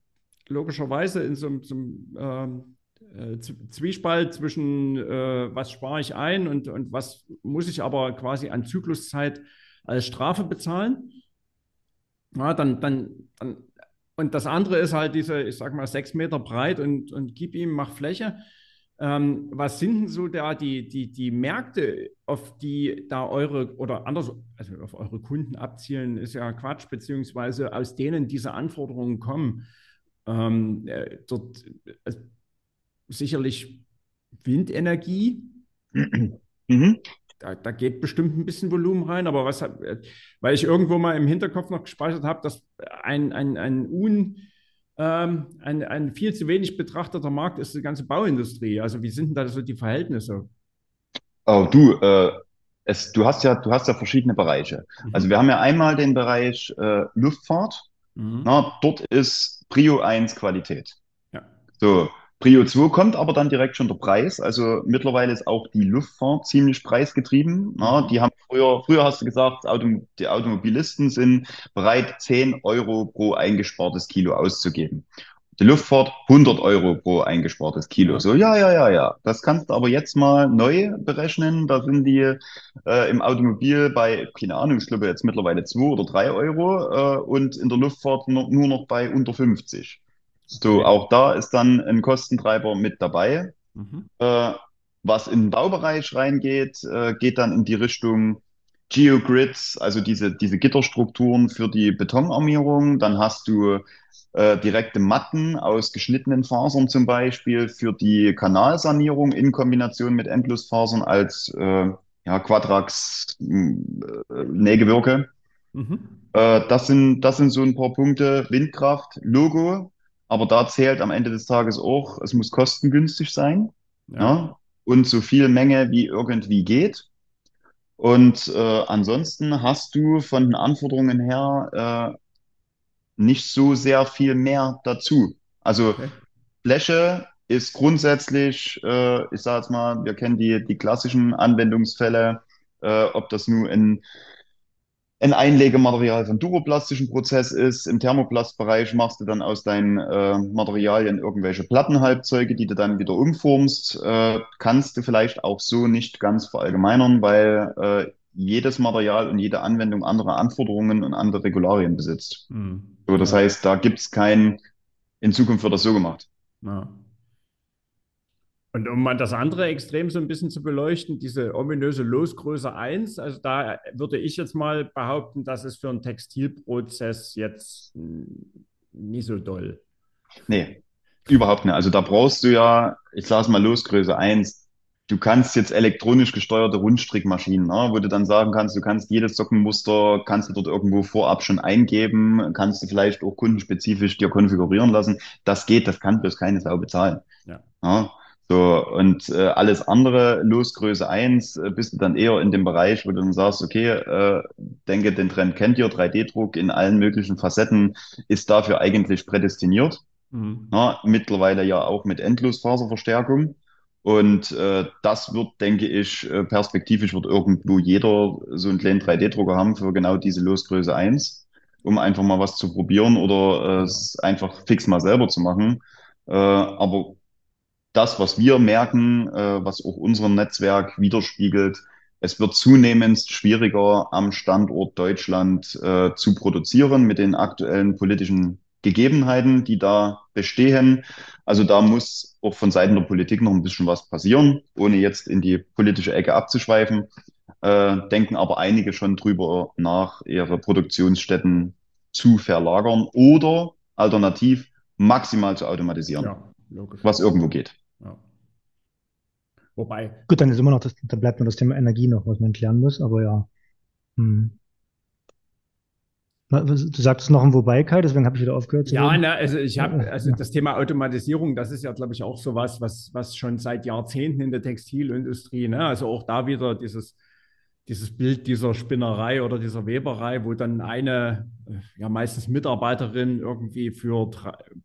logischerweise in so, so einem ähm, äh, Zwiespalt zwischen, äh, was spare ich ein und, und was muss ich aber quasi an Zykluszeit als Strafe bezahlen. Ja, dann, dann, dann, und das andere ist halt diese, ich sag mal, sechs Meter breit und, und gib ihm, mach Fläche. Ähm, was sind denn so da die, die, die Märkte, auf die da eure oder anders, also auf eure Kunden abzielen, ist ja Quatsch, beziehungsweise aus denen diese Anforderungen kommen. Ähm, äh, dort äh, sicherlich Windenergie. Mhm. Da, da, geht bestimmt ein bisschen Volumen rein, aber was, äh, weil ich irgendwo mal im Hinterkopf noch gespeichert habe, dass ein, ein, ein Un, ähm, ein, ein viel zu wenig betrachteter Markt ist die ganze Bauindustrie. Also wie sind denn da so die Verhältnisse? Oh, du, äh, es, du hast ja, du hast ja verschiedene Bereiche. Mhm. Also wir haben ja einmal den Bereich äh, Luftfahrt. Mhm. Na, dort ist Prio 1 Qualität. Ja. So, Prio 2 kommt aber dann direkt schon der Preis. Also mittlerweile ist auch die Luftfahrt ziemlich preisgetrieben. Ja, die haben früher, früher hast du gesagt, Autom die Automobilisten sind bereit, 10 Euro pro eingespartes Kilo auszugeben. Die Luftfahrt 100 Euro pro eingespartes Kilo. So, ja, ja, ja, ja. Das kannst du aber jetzt mal neu berechnen. Da sind die äh, im Automobil bei, keine Ahnung, ich glaube jetzt mittlerweile 2 oder 3 Euro äh, und in der Luftfahrt nur, nur noch bei unter 50. So, auch da ist dann ein Kostentreiber mit dabei. Mhm. Äh, was in den Baubereich reingeht, äh, geht dann in die Richtung Geogrids, also diese, diese Gitterstrukturen für die Betonarmierung. Dann hast du äh, direkte Matten aus geschnittenen Fasern zum Beispiel für die Kanalsanierung in Kombination mit Endlosfasern als äh, ja, Quadrax äh. Mhm. Äh, das, sind, das sind so ein paar Punkte. Windkraft, Logo, aber da zählt am Ende des Tages auch, es muss kostengünstig sein. Ja. ja und so viel Menge wie irgendwie geht. Und äh, ansonsten hast du von den Anforderungen her äh, nicht so sehr viel mehr dazu. Also okay. Fläche ist grundsätzlich, äh, ich sage jetzt mal, wir kennen die, die klassischen Anwendungsfälle, äh, ob das nur in ein Einlegematerial von duroplastischen Prozess ist. Im Thermoplastbereich machst du dann aus deinen äh, Materialien irgendwelche Plattenhalbzeuge, die du dann wieder umformst. Äh, kannst du vielleicht auch so nicht ganz verallgemeinern, weil äh, jedes Material und jede Anwendung andere Anforderungen und andere Regularien besitzt. Mhm. So, das ja. heißt, da gibt es kein, in Zukunft wird das so gemacht. Ja. Und um mal das andere Extrem so ein bisschen zu beleuchten, diese ominöse Losgröße 1, also da würde ich jetzt mal behaupten, das ist für einen Textilprozess jetzt nicht so doll. Nee, überhaupt nicht. Also da brauchst du ja, ich sage mal Losgröße 1, du kannst jetzt elektronisch gesteuerte Rundstrickmaschinen, ne, wo du dann sagen kannst, du kannst jedes Sockenmuster, kannst du dort irgendwo vorab schon eingeben, kannst du vielleicht auch kundenspezifisch dir konfigurieren lassen. Das geht, das kann bloß keine Sau bezahlen. Ja. ja. So, und äh, alles andere, Losgröße 1, äh, bist du dann eher in dem Bereich, wo du dann sagst, okay, äh, denke, den Trend kennt ihr, 3D-Druck in allen möglichen Facetten ist dafür eigentlich prädestiniert. Mhm. Na, mittlerweile ja auch mit Endlosfaserverstärkung. Und äh, das wird, denke ich, äh, perspektivisch wird irgendwo jeder so einen kleinen 3D-Drucker haben für genau diese Losgröße 1, um einfach mal was zu probieren oder äh, es einfach fix mal selber zu machen. Äh, aber das, was wir merken, äh, was auch unser Netzwerk widerspiegelt, es wird zunehmend schwieriger am Standort Deutschland äh, zu produzieren mit den aktuellen politischen Gegebenheiten, die da bestehen. Also da muss auch von Seiten der Politik noch ein bisschen was passieren, ohne jetzt in die politische Ecke abzuschweifen. Äh, denken aber einige schon drüber nach, ihre Produktionsstätten zu verlagern oder alternativ maximal zu automatisieren, ja, was irgendwo geht. Ja. Wobei. Gut, dann ist immer noch das, da bleibt nur das Thema Energie noch, was man klären muss, aber ja. Hm. Du sagtest noch ein Wobei, Kai, deswegen habe ich wieder aufgehört. ja, na, also ich habe, (laughs) also das Thema Automatisierung, das ist ja, glaube ich, auch so was, was, was schon seit Jahrzehnten in der Textilindustrie, ne? also auch da wieder dieses, dieses Bild dieser Spinnerei oder dieser Weberei, wo dann eine, äh, ja meistens Mitarbeiterin irgendwie für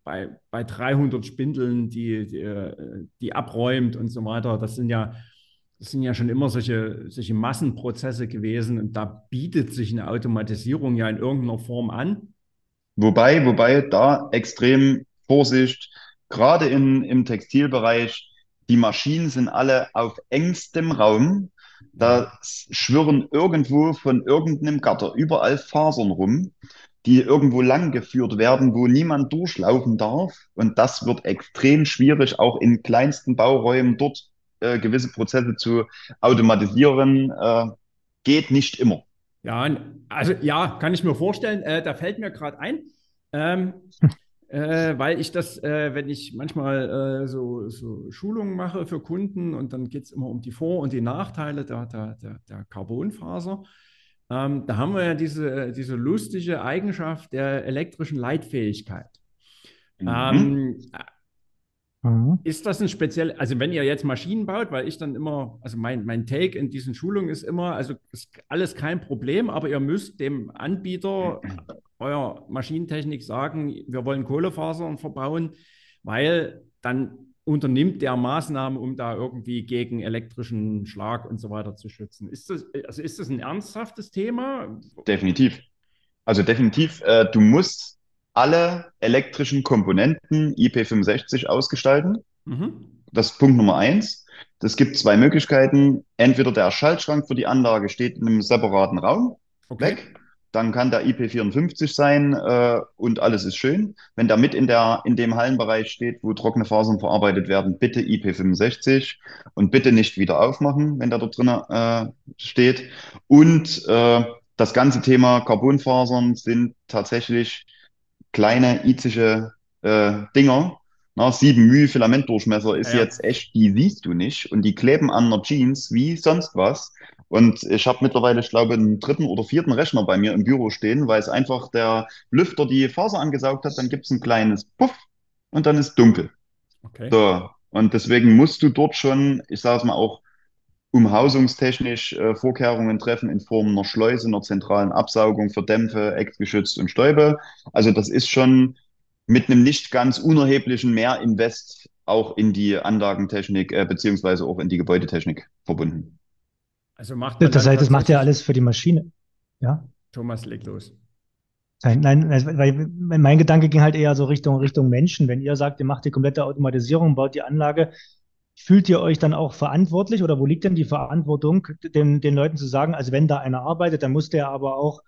bei, bei 300 Spindeln die, die, äh, die abräumt und so weiter. Das sind ja, das sind ja schon immer solche, solche Massenprozesse gewesen und da bietet sich eine Automatisierung ja in irgendeiner Form an. Wobei, wobei da extrem Vorsicht, gerade in, im Textilbereich, die Maschinen sind alle auf engstem Raum. Da schwirren irgendwo von irgendeinem Gatter überall Fasern rum, die irgendwo langgeführt werden, wo niemand durchlaufen darf. Und das wird extrem schwierig, auch in kleinsten Bauräumen dort äh, gewisse Prozesse zu automatisieren. Äh, geht nicht immer. Ja, also ja, kann ich mir vorstellen. Äh, da fällt mir gerade ein, ähm, äh, weil ich das, äh, wenn ich manchmal äh, so, so, Schulungen mache für Kunden und dann geht es immer um die Vor- und die Nachteile der, der, der, der Carbonfaser. Ähm, da haben wir ja diese, diese lustige Eigenschaft der elektrischen Leitfähigkeit. Mhm. Ähm, Mhm. Ist das ein speziell, also wenn ihr jetzt Maschinen baut, weil ich dann immer, also mein, mein Take in diesen Schulungen ist immer, also ist alles kein Problem, aber ihr müsst dem Anbieter (clears throat) eurer Maschinentechnik sagen, wir wollen Kohlefasern verbauen, weil dann unternimmt der Maßnahmen, um da irgendwie gegen elektrischen Schlag und so weiter zu schützen. Ist das, also ist das ein ernsthaftes Thema? Definitiv. Also definitiv, äh, du musst alle elektrischen Komponenten IP65 ausgestalten. Mhm. Das ist Punkt Nummer eins. Es gibt zwei Möglichkeiten. Entweder der Schaltschrank für die Anlage steht in einem separaten Raum okay. weg. Dann kann der IP54 sein äh, und alles ist schön. Wenn der mit in, der, in dem Hallenbereich steht, wo trockene Fasern verarbeitet werden, bitte IP65 und bitte nicht wieder aufmachen, wenn der dort drin äh, steht. Und äh, das ganze Thema Carbonfasern sind tatsächlich kleine, izische äh, Dinger. Na, 7 μ Filamentdurchmesser ist ja. jetzt echt, die siehst du nicht und die kleben an der Jeans wie sonst was. Und ich habe mittlerweile, ich glaube, einen dritten oder vierten Rechner bei mir im Büro stehen, weil es einfach der Lüfter die Faser angesaugt hat, dann gibt es ein kleines Puff und dann ist dunkel. Okay. So. Und deswegen musst du dort schon, ich sage es mal auch, umhausungstechnisch äh, Vorkehrungen treffen in Form einer Schleuse, einer zentralen Absaugung für Dämpfe, Eckgeschützt und Stäube. Also das ist schon mit einem nicht ganz unerheblichen Mehrinvest auch in die Anlagentechnik äh, beziehungsweise auch in die Gebäudetechnik verbunden. Also macht man das heißt, das macht ja alles für die Maschine. Ja. Thomas, leg los. Nein, nein, weil mein Gedanke ging halt eher so Richtung, Richtung Menschen. Wenn ihr sagt, ihr macht die komplette Automatisierung, baut die Anlage, Fühlt ihr euch dann auch verantwortlich oder wo liegt denn die Verantwortung, den, den Leuten zu sagen, also wenn da einer arbeitet, dann muss der aber auch,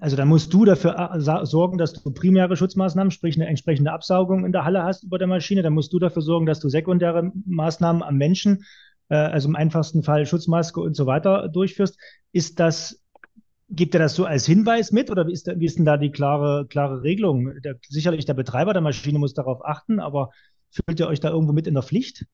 also dann musst du dafür äh, sorgen, dass du primäre Schutzmaßnahmen, sprich eine entsprechende Absaugung in der Halle hast über der Maschine, dann musst du dafür sorgen, dass du sekundäre Maßnahmen am Menschen, äh, also im einfachsten Fall Schutzmaske und so weiter durchführst. Ist das Gibt er das so als Hinweis mit oder wie ist, da, wie ist denn da die klare, klare Regelung? Der, sicherlich der Betreiber der Maschine muss darauf achten, aber Fühlt ihr euch da irgendwo mit in der Pflicht?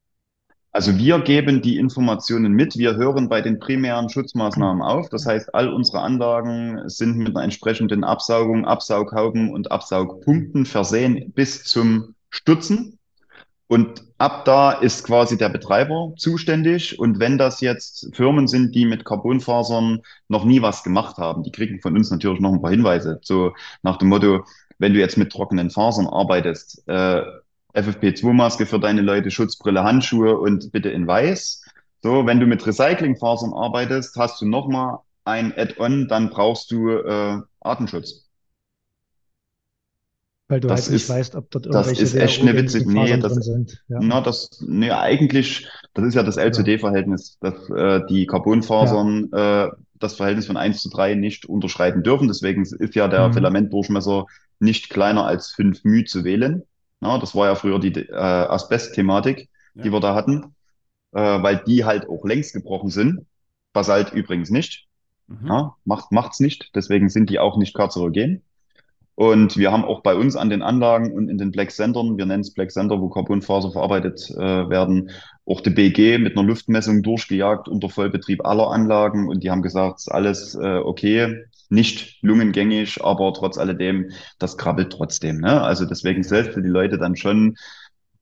Also wir geben die Informationen mit. Wir hören bei den primären Schutzmaßnahmen auf. Das heißt, all unsere Anlagen sind mit einer entsprechenden Absaugung, Absaughauben und Absaugpunkten versehen bis zum Stützen. Und ab da ist quasi der Betreiber zuständig. Und wenn das jetzt Firmen sind, die mit Carbonfasern noch nie was gemacht haben, die kriegen von uns natürlich noch ein paar Hinweise. So nach dem Motto, wenn du jetzt mit trockenen Fasern arbeitest, äh, FFP2-Maske für deine Leute, Schutzbrille, Handschuhe und bitte in weiß. So, wenn du mit Recyclingfasern arbeitest, hast du nochmal ein Add-on, dann brauchst du äh, Artenschutz. Weil du das halt nicht ist, weißt, ob dort irgendwelche Das ist echt eine witzige, nee, das, sind. Ja. Na, das, nee, eigentlich, das ist ja das L-zu-D-Verhältnis, dass äh, die Carbonfasern ja. äh, das Verhältnis von 1 zu 3 nicht unterschreiten dürfen. Deswegen ist ja der mhm. Filamentdurchmesser nicht kleiner als 5 μ zu wählen. Ja, das war ja früher die äh, Asbest-Thematik, ja. die wir da hatten, äh, weil die halt auch längst gebrochen sind. Basalt übrigens nicht. Mhm. Ja, macht, macht's nicht. Deswegen sind die auch nicht karzerogen. Und wir haben auch bei uns an den Anlagen und in den Black Centern, wir nennen es Black Center, wo Carbonfaser verarbeitet äh, werden, auch die BG mit einer Luftmessung durchgejagt unter Vollbetrieb aller Anlagen und die haben gesagt, ist alles äh, okay, nicht lungengängig, aber trotz alledem, das krabbelt trotzdem. Ne? Also deswegen sollst du die Leute dann schon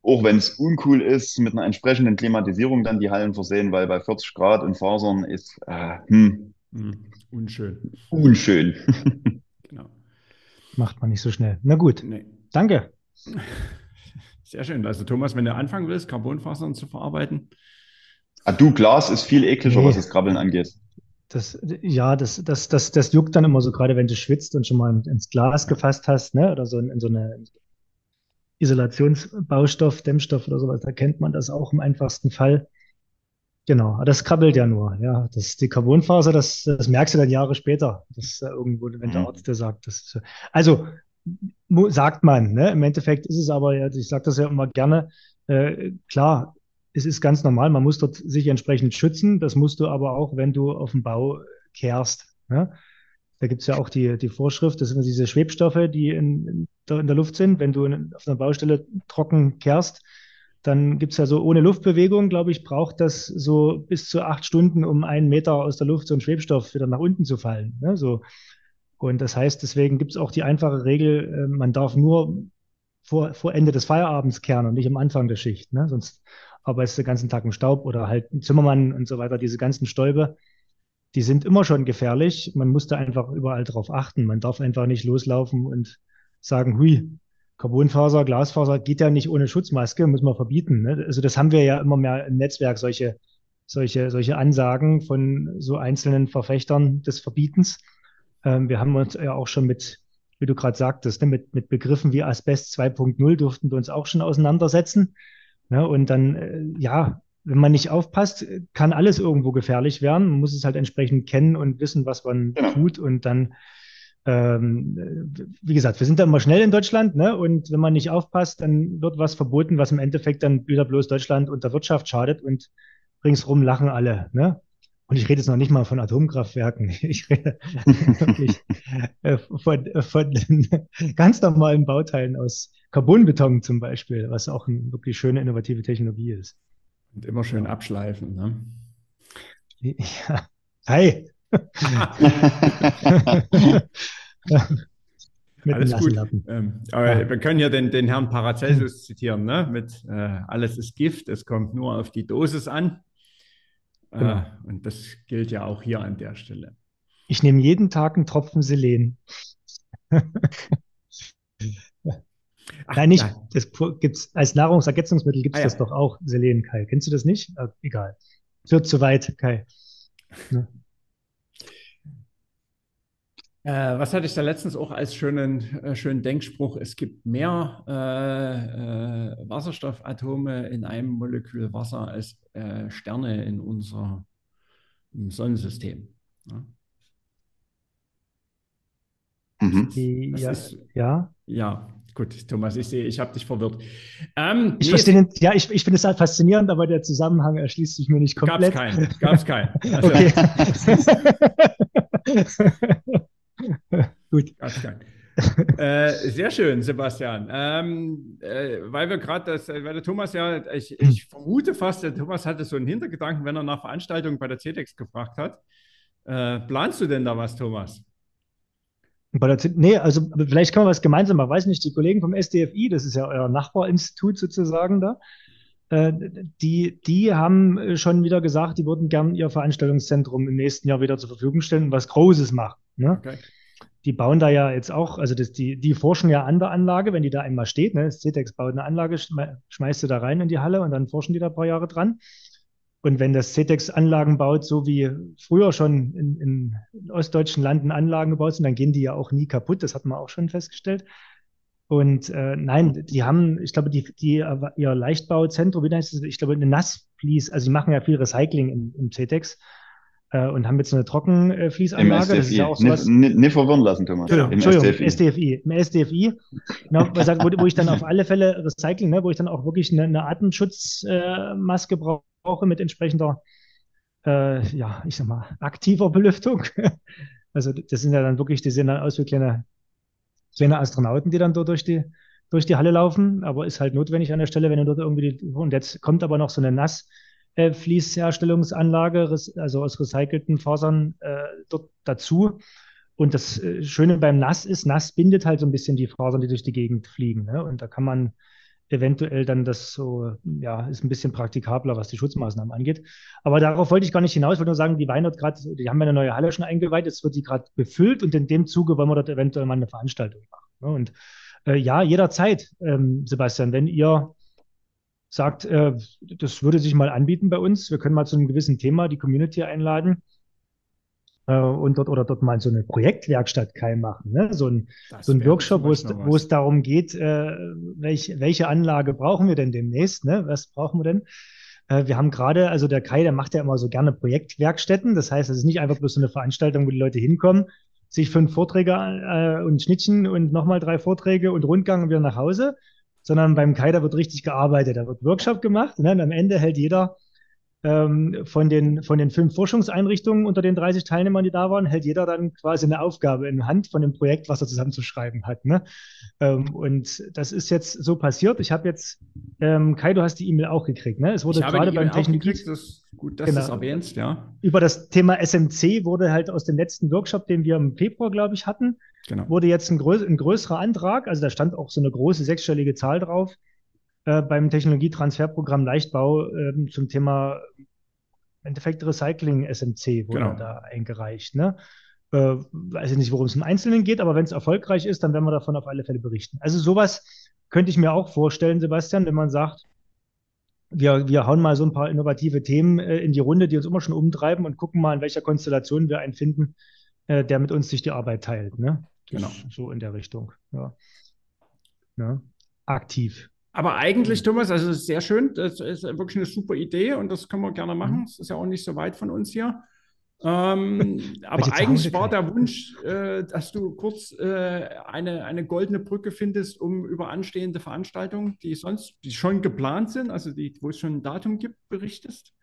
auch wenn es uncool ist, mit einer entsprechenden Klimatisierung dann die Hallen versehen, weil bei 40 Grad und Fasern ist äh, hm, Hm, unschön. unschön. (laughs) Macht man nicht so schnell. Na gut, Nee. danke. (laughs) Sehr schön. Also Thomas, wenn du anfangen willst, Carbonfasern zu verarbeiten, Ah, du, Glas ist viel ekliger, Nee. was das Krabbeln angeht. Das, ja, das, das, das, das juckt dann immer so, gerade wenn du schwitzt und schon mal ins Glas gefasst hast, ne? Oder so in, in so eine Isolationsbaustoff, Dämmstoff oder sowas, da kennt man das auch im einfachsten Fall. Genau, das krabbelt ja nur, ja. Das, die Carbonfaser, das, das merkst du dann Jahre später. Das ist ja irgendwo, wenn der Mhm. Arzt dir sagt, das ist, so. also sagt man, ne? Im Endeffekt ist es aber, ich sage das ja immer gerne, äh, klar, es ist ganz normal, man muss dort sich entsprechend schützen. Das musst du aber auch, wenn du auf dem Bau kehrst. Ne? Da gibt es ja auch die, die Vorschrift, das sind diese Schwebstoffe, die in, in, der, in der Luft sind. Wenn du in, auf einer Baustelle trocken kehrst, dann gibt es ja so ohne Luftbewegung, glaube ich, braucht das so bis zu acht Stunden, um einen Meter aus der Luft so ein Schwebstoff wieder nach unten zu fallen. Ne? So. Und das heißt, deswegen gibt es auch die einfache Regel, äh, man darf nur vor, vor Ende des Feierabends kehren und nicht am Anfang der Schicht. Ne? Sonst arbeitest du den ganzen Tag im Staub oder halt ein Zimmermann und so weiter. Diese ganzen Stäube, die sind immer schon gefährlich. Man muss da einfach überall drauf achten. Man darf einfach nicht loslaufen und sagen, hui, Carbonfaser, Glasfaser geht ja nicht ohne Schutzmaske, muss man verbieten. Ne? Also das haben wir ja immer mehr im Netzwerk, solche, solche, solche Ansagen von so einzelnen Verfechtern des Verbietens. Ähm, wir haben uns ja auch schon mit, wie du gerade sagtest, ne, mit, mit Begriffen wie Asbest 2.0 durften wir uns auch schon auseinandersetzen. Ne? Und dann, äh, ja, wenn man nicht aufpasst, kann alles irgendwo gefährlich werden. Man muss es halt entsprechend kennen und wissen, was man Genau. tut. Und dann, ähm, wie gesagt, wir sind da immer schnell in Deutschland, ne? Und wenn man nicht aufpasst, dann wird was verboten, was im Endeffekt dann wieder bloß Deutschland und der Wirtschaft schadet und ringsrum lachen alle, ne? Und ich rede jetzt noch nicht mal von Atomkraftwerken. (laughs) Ich rede wirklich (laughs) äh, von, von (laughs) ganz normalen Bauteilen aus Carbonbeton zum Beispiel, was auch eine wirklich schöne innovative Technologie ist. und immer schön abschleifen. Ne? Ja. Hi. (laughs) Mit Alles gut. Ähm, aber Ja. wir können ja den, den Herrn Paracelsus zitieren, ne? mit äh, alles ist Gift, es kommt nur auf die Dosis an. Äh, Genau. und das gilt ja auch hier an der Stelle. Ich nehme jeden Tag einen Tropfen Selen. Ach, Nein, nicht. ja. Das gibt's als Nahrungsergänzungsmittel gibt es Ah, ja. das doch auch, Selen, Kai. Kennst du das nicht? Äh, egal. Führt zu weit, Kai. Äh, was hatte ich da letztens auch als schönen, äh, schönen Denkspruch? Es gibt mehr äh, äh, Wasserstoffatome in einem Molekül Wasser als äh, Sterne in unserem Sonnensystem. Ja, Mhm. Ja, ist, ja. ja, gut, Thomas, ich sehe, ich habe dich verwirrt. Ähm, Ich nee, verstehe den, ja, ich, ich finde es halt faszinierend, aber der Zusammenhang erschließt sich mir nicht komplett. keinen, gab's keinen. (laughs) Also, Okay. (laughs) (laughs) Gut. (laughs) Äh, sehr schön, Sebastian. Ähm, äh, weil wir gerade das, äh, weil der Thomas ja, ich, ich vermute fast, der Thomas hatte so einen Hintergedanken, wenn er nach Veranstaltungen bei der CETEX gefragt hat. Äh, planst du denn da was, Thomas? Bei der, nee, also vielleicht kann man was gemeinsam machen. Weiß nicht, die Kollegen vom SDFI, das ist ja euer Nachbarinstitut sozusagen da, äh, die, die haben schon wieder gesagt, die würden gern ihr Veranstaltungszentrum im nächsten Jahr wieder zur Verfügung stellen und was Großes machen. Ne? Okay. Die bauen da ja jetzt auch, also das, die, die forschen ja an der Anlage, wenn die da einmal steht, ne, das CETEX baut eine Anlage, schme schmeißt du da rein in die Halle und dann forschen die da ein paar Jahre dran. Und wenn das CETEX Anlagen baut, so wie früher schon in, in, ostdeutschen Landen Anlagen gebaut sind, dann gehen die ja auch nie kaputt. Das hat man auch schon festgestellt. Und äh, nein, die haben, ich glaube, die, die ihr Leichtbauzentrum, wie heißt es? Ich glaube, eine Nassflies, also die machen ja viel Recycling im, im CETEX äh, und haben jetzt so eine Im Trockenfließanlage. Das ist ja SDFI. auch sowas. Nicht, verwirren lassen, Thomas. Entschuldigung, Im Entschuldigung, SDFI. SDFI. Im SDFI, genau, was sagt, wo, wo ich dann auf alle Fälle Recycling, ne, wo ich dann auch wirklich eine, eine Atemschutzmaske brauche mit entsprechender, äh, ja, ich sag mal, aktiver Belüftung. (laughs) Also das sind ja dann wirklich, die sehen dann aus wie kleine, kleine Astronauten, die dann dort durch die, durch die Halle laufen, aber ist halt notwendig an der Stelle, wenn du dort irgendwie die, und jetzt kommt aber noch so eine Nass, äh, Fließherstellungsanlage, also aus recycelten Fasern äh, dort dazu. Und das äh, Schöne beim Nass ist, Nass bindet halt so ein bisschen die Fasern, die durch die Gegend fliegen. Ne? Und da kann man eventuell dann das so, ja, ist ein bisschen praktikabler, was die Schutzmaßnahmen angeht. Aber darauf wollte ich gar nicht hinaus. Ich wollte nur sagen, die Weinert gerade, die haben eine neue Halle schon eingeweiht, jetzt wird die gerade befüllt und in dem Zuge wollen wir dort eventuell mal eine Veranstaltung machen. Ne? Und äh, ja, jederzeit, ähm, Sebastian, wenn ihr sagt, äh, das würde sich mal anbieten bei uns, wir können mal zu einem gewissen Thema die Community einladen, äh, und dort oder dort mal so eine Projektwerkstatt Kai machen, ne? so ein, so ein Workshop, wo es, wo es darum geht, äh, welch, welche Anlage brauchen wir denn demnächst, ne? was brauchen wir denn? Äh, wir haben gerade, also der Kai, der macht ja immer so gerne Projektwerkstätten, das heißt, es ist nicht einfach bloß so eine Veranstaltung, wo die Leute hinkommen, sich fünf Vorträge äh, und Schnittchen und nochmal drei Vorträge und Rundgang und wieder nach Hause, sondern beim da wird richtig gearbeitet, da wird Workshop gemacht ne? und am Ende hält jeder ähm, von, den, von den fünf Forschungseinrichtungen unter den 30 Teilnehmern, die da waren, hält jeder dann quasi eine Aufgabe in Hand von dem Projekt, was er zusammenzuschreiben hat. Ne? Ähm, und das ist jetzt so passiert. Ich habe jetzt, ähm, Kai, du hast die E-Mail auch gekriegt. Ne? Es wurde gerade beim Technologie. Das, gut, dass genau, du es erwähnst, ja. Über das Thema SMC wurde halt aus dem letzten Workshop, den wir im Februar, glaube ich, hatten, genau. wurde jetzt ein, größ ein größerer Antrag. Also da stand auch so eine große sechsstellige Zahl drauf äh, beim Technologietransferprogramm Leichtbau äh, zum Thema im Endeffekt Recycling SMC wurde genau. da eingereicht. Ne? Äh, weiß ich nicht, worum es im Einzelnen geht, aber wenn es erfolgreich ist, dann werden wir davon auf alle Fälle berichten. Also sowas könnte ich mir auch vorstellen, Sebastian, wenn man sagt, wir, wir hauen mal so ein paar innovative Themen äh, in die Runde, die uns immer schon umtreiben und gucken mal, in welcher Konstellation wir einen finden, äh, der mit uns sich die Arbeit teilt. Ne? Genau. So in der Richtung. Ja. ja. Aktiv. Aber eigentlich, Thomas, also sehr schön, das ist wirklich eine super Idee und das können wir gerne machen. Es mhm. ist ja auch nicht so weit von uns hier. Ähm, (laughs) aber eigentlich war der Wunsch, äh, dass du kurz äh, eine, eine goldene Brücke findest, um über anstehende Veranstaltungen, die sonst, die schon geplant sind, also die, wo es schon ein Datum gibt, berichtest.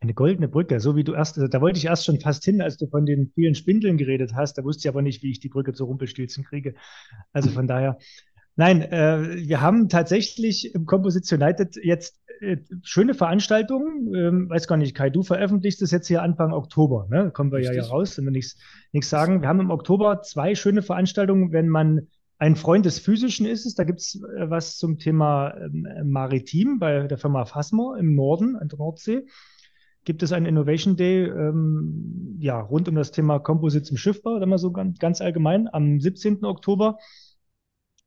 Eine goldene Brücke, so wie du erst, da wollte ich erst schon fast hin, als du von den vielen Spindeln geredet hast. Da wusste ich aber nicht, wie ich die Brücke zu Rumpelstilzen kriege. Also von daher, Nein, äh, wir haben tatsächlich im Composition United jetzt äh, schöne Veranstaltungen. Ähm, weiß gar nicht, Kai, du veröffentlichst es jetzt hier Anfang Oktober. Ne? Kommen wir Richtig. ja hier raus, wenn wir nichts sagen. Wir haben im Oktober zwei schöne Veranstaltungen, wenn man ein Freund des Physischen ist. Da gibt es äh, was zum Thema äh, Maritim bei der Firma Fassmer im Norden, an der Nordsee. Gibt es einen Innovation Day, ähm, ja, rund um das Thema Composites im Schiffbau, dann mal so ganz, ganz allgemein, am 17. Oktober.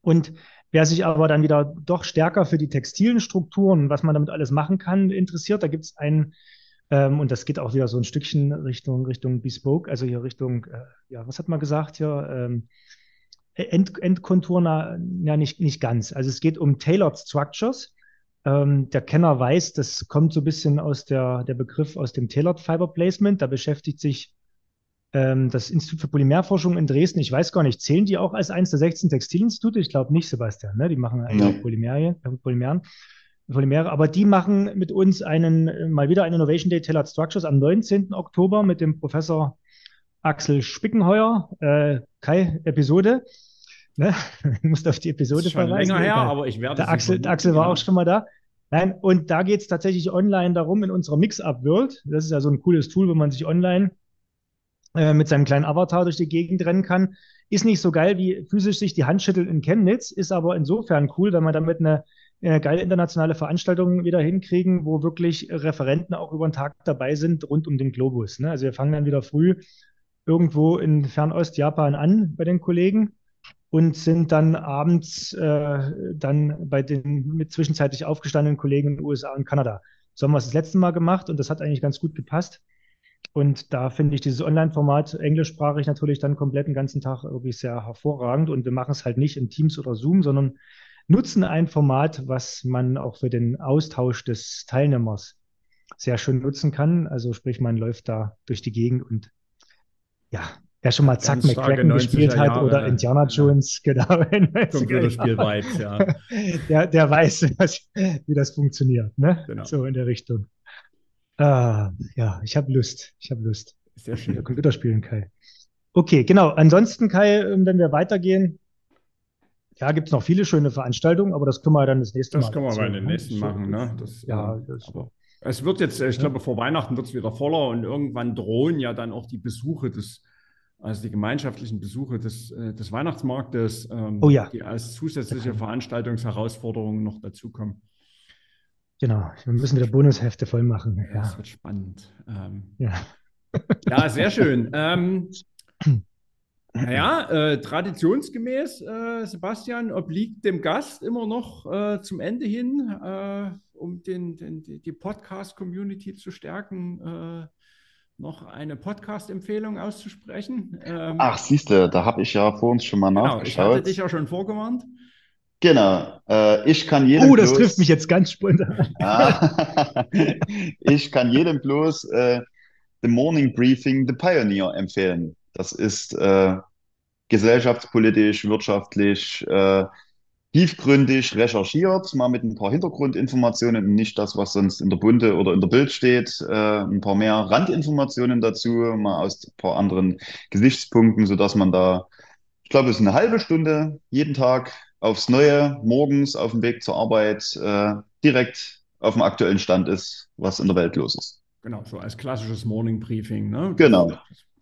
Und wer sich aber dann wieder doch stärker für die textilen Strukturen, was man damit alles machen kann, interessiert, da gibt es einen, ähm, und das geht auch wieder so ein Stückchen Richtung, Richtung Bespoke, also hier Richtung, äh, ja, was hat man gesagt hier? Ähm, End, Endkontur, ja, nicht, nicht ganz. Also es geht um Tailored Structures. Ähm, der Kenner weiß, das kommt so ein bisschen aus der, der Begriff aus dem Tailored Fiber Placement. Da beschäftigt sich ähm, das Institut für Polymerforschung in Dresden, ich weiß gar nicht, zählen die auch als eines der 16 Textilinstitute? Ich glaube nicht, Sebastian. Ne? Die machen eigentlich ja. Polymerien, äh, Polymeren. Polymere, aber die machen mit uns einen, äh, mal wieder einen Innovation Day Tailored Structures am 19. Oktober mit dem Professor Axel Spickenheuer. Äh, Kai, Episode. Ne? (laughs) Du musst auf die Episode das ist schon verweisen. länger her, aber ich werde der Axel, der Axel war genau. auch schon mal da. Nein, und da geht es tatsächlich online darum in unserer Mix-Up-World. Das ist ja so ein cooles Tool, wo man sich online äh, mit seinem kleinen Avatar durch die Gegend rennen kann. Ist nicht so geil wie physisch sich die Hand schüttelt in Chemnitz, ist aber insofern cool, wenn man damit eine, eine geile internationale Veranstaltung wieder hinkriegen, wo wirklich Referenten auch über den Tag dabei sind rund um den Globus. Ne? Also wir fangen dann wieder früh irgendwo in Fernost Japan an bei den Kollegen und sind dann abends äh, dann bei den mit zwischenzeitlich aufgestandenen Kollegen in den USA und Kanada. So haben wir es das letzte Mal gemacht und das hat eigentlich ganz gut gepasst. Und da finde ich dieses Online-Format englischsprachig natürlich dann komplett den ganzen Tag irgendwie sehr hervorragend. Und wir machen es halt nicht in Teams oder Zoom, sondern nutzen ein Format, was man auch für den Austausch des Teilnehmers sehr schön nutzen kann. Also sprich, man läuft da durch die Gegend und ja, wer schon mal Zack McCracken gespielt hat Jahre, oder Indiana Jones, (laughs) ja. genau. Computerspiel ja. Der, der weiß, (laughs) was, wie das funktioniert, ne? Genau. So in der Richtung. Ah, ja, ich habe Lust. Ich habe Lust. Sehr schön. Computer spielen, Kai. Okay, genau. Ansonsten, Kai, ähm, wenn wir weitergehen, ja, gibt es noch viele schöne Veranstaltungen, aber das können wir dann das nächste das Mal. Das können wir bei den nächsten machen, ne? Das, ja, ähm, das, aber es wird jetzt, ich glaube, vor Weihnachten wird es wieder voller und irgendwann drohen ja dann auch die Besuche des also die gemeinschaftlichen Besuche des, äh, des Weihnachtsmarktes, ähm, Oh ja, die als zusätzliche Veranstaltungsherausforderungen noch dazukommen. Genau. Wir müssen wieder Bonushefte voll machen. Ja, Das wird spannend. Ähm, ja. (laughs) ja, sehr schön. Ähm, (clears throat) naja, äh, traditionsgemäß, äh, Sebastian, obliegt dem Gast immer noch äh, zum Ende hin, äh, um den, den, die Podcast-Community zu stärken, äh, noch eine Podcast-Empfehlung auszusprechen. Ähm, Ach, siehst du, da habe ich ja vor uns schon mal genau, ich hatte nachgeschaut. dich ja schon vorgewarnt. Genau, äh, ich kann jedem Oh, das bloß, trifft mich jetzt ganz spontan. Ah, (laughs) ich kann jedem bloß äh, The Morning Briefing, The Pioneer empfehlen. Das ist äh, gesellschaftspolitisch, wirtschaftlich, äh, tiefgründig recherchiert, mal mit ein paar Hintergrundinformationen und nicht das, was sonst in der Bunte oder in der Bild steht, äh, ein paar mehr Randinformationen dazu, mal aus ein paar anderen Gesichtspunkten, sodass man da, ich glaube, es ist eine halbe Stunde jeden Tag aufs Neue, morgens auf dem Weg zur Arbeit, äh, direkt auf dem aktuellen Stand ist, was in der Welt los ist. Genau, so als klassisches Morning Briefing. Ne? Genau.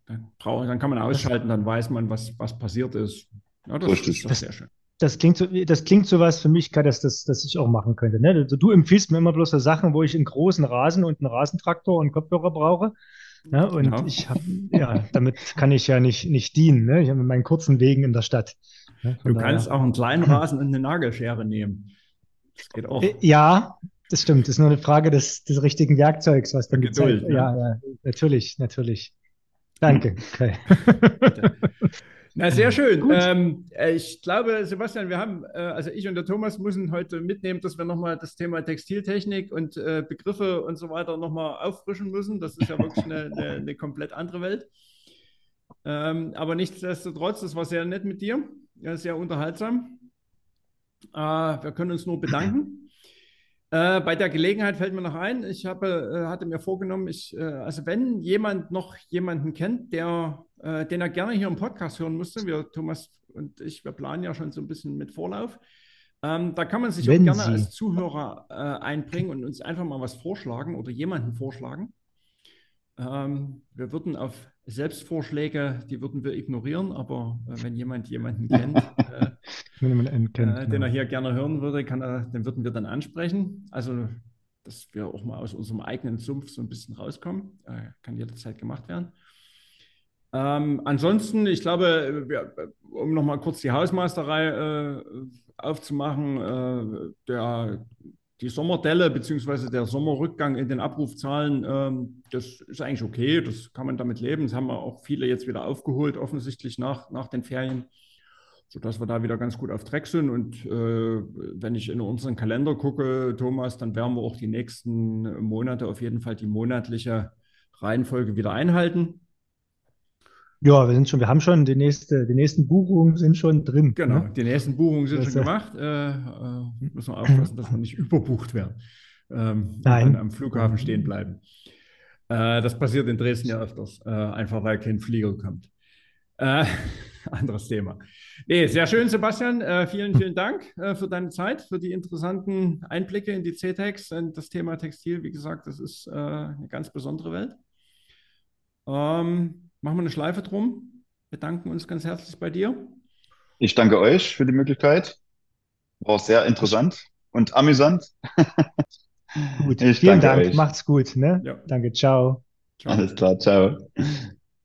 Dann, dann kann man ausschalten, dann weiß man, was, was passiert ist. Ja, das Richtig. ist doch Das- sehr schön. Das klingt so, das klingt so was für mich, dass das, das ich auch machen könnte. Ne? Also du empfiehlst mir immer bloß so Sachen, wo ich einen großen Rasen und einen Rasentraktor und Kopfhörer brauche. Ja, und Genau. ich habe, ja, damit kann ich ja nicht, nicht dienen. Ne? Ich habe meinen kurzen Wegen in der Stadt. Du kannst auch einen kleinen Rasen und eine Nagelschere nehmen. Das geht auch. Äh, Ja, das stimmt. Das ist nur eine Frage des, des richtigen Werkzeugs, was dann Geduld, ne? Ja, ja, natürlich, natürlich. Danke, Kai. (laughs) Na, sehr schön. Ähm, äh, ich glaube, Sebastian, wir haben, äh, also ich und der Thomas müssen heute mitnehmen, dass wir nochmal das Thema Textiltechnik und äh, Begriffe und so weiter nochmal auffrischen müssen. Das ist ja wirklich eine, (laughs) eine, eine komplett andere Welt. Ähm, aber nichtsdestotrotz, das war sehr nett mit dir, ja, sehr unterhaltsam. Äh, wir können uns nur bedanken. Äh, bei der Gelegenheit fällt mir noch ein, ich habe, äh, hatte mir vorgenommen, ich, äh, also wenn jemand noch jemanden kennt, der, äh, den er gerne hier im Podcast hören müsste, wir, Thomas und ich, wir planen ja schon so ein bisschen mit Vorlauf, ähm, da kann man sich auch Wenn gerne Sie- als Zuhörer äh, einbringen und uns einfach mal was vorschlagen oder jemanden vorschlagen. Ähm, wir würden auf Selbstvorschläge, die würden wir ignorieren, aber äh, wenn jemand jemanden kennt, (laughs) äh, einen kennt, äh, den genau. er hier gerne hören würde, kann er, den würden wir dann ansprechen. Also, dass wir auch mal aus unserem eigenen Sumpf so ein bisschen rauskommen. Äh, kann jederzeit gemacht werden. Ähm, ansonsten, ich glaube, wir, um nochmal kurz die Hausmeisterei äh, aufzumachen, äh, der, die Sommerdelle bzw. der Sommerrückgang in den Abrufzahlen, ähm, das ist eigentlich okay, das kann man damit leben. Das haben wir auch viele jetzt wieder aufgeholt, offensichtlich nach, nach den Ferien sodass wir da wieder ganz gut auf Track sind. Und äh, wenn ich in unseren Kalender gucke, Thomas, dann werden wir auch die nächsten Monate auf jeden Fall die monatliche Reihenfolge wieder einhalten. Ja, wir sind schon, wir haben schon die nächste, die nächsten Buchungen sind schon drin. Genau, Ne? die nächsten Buchungen sind Das, schon gemacht. Äh, äh, müssen wir aufpassen, dass wir nicht überbucht werden ähm, und Nein. dann am Flughafen stehen bleiben. Äh, das passiert in Dresden ja öfters, äh, einfach weil kein Flieger kommt. Äh, (laughs) anderes Thema. Nee, sehr schön, Sebastian. Äh, vielen, vielen Dank für deine Zeit, für die interessanten Einblicke in die CTEX und das Thema Textil. Wie gesagt, das ist eine ganz besondere Welt. Ähm, machen wir eine Schleife drum. Bedanken uns ganz herzlich bei dir. Ich danke euch für die Möglichkeit. War sehr interessant und amüsant. Gut, Ich vielen danke Dank, euch. macht's gut, ne? Ja. Danke, ciao. Ciao. Alles klar, ciao.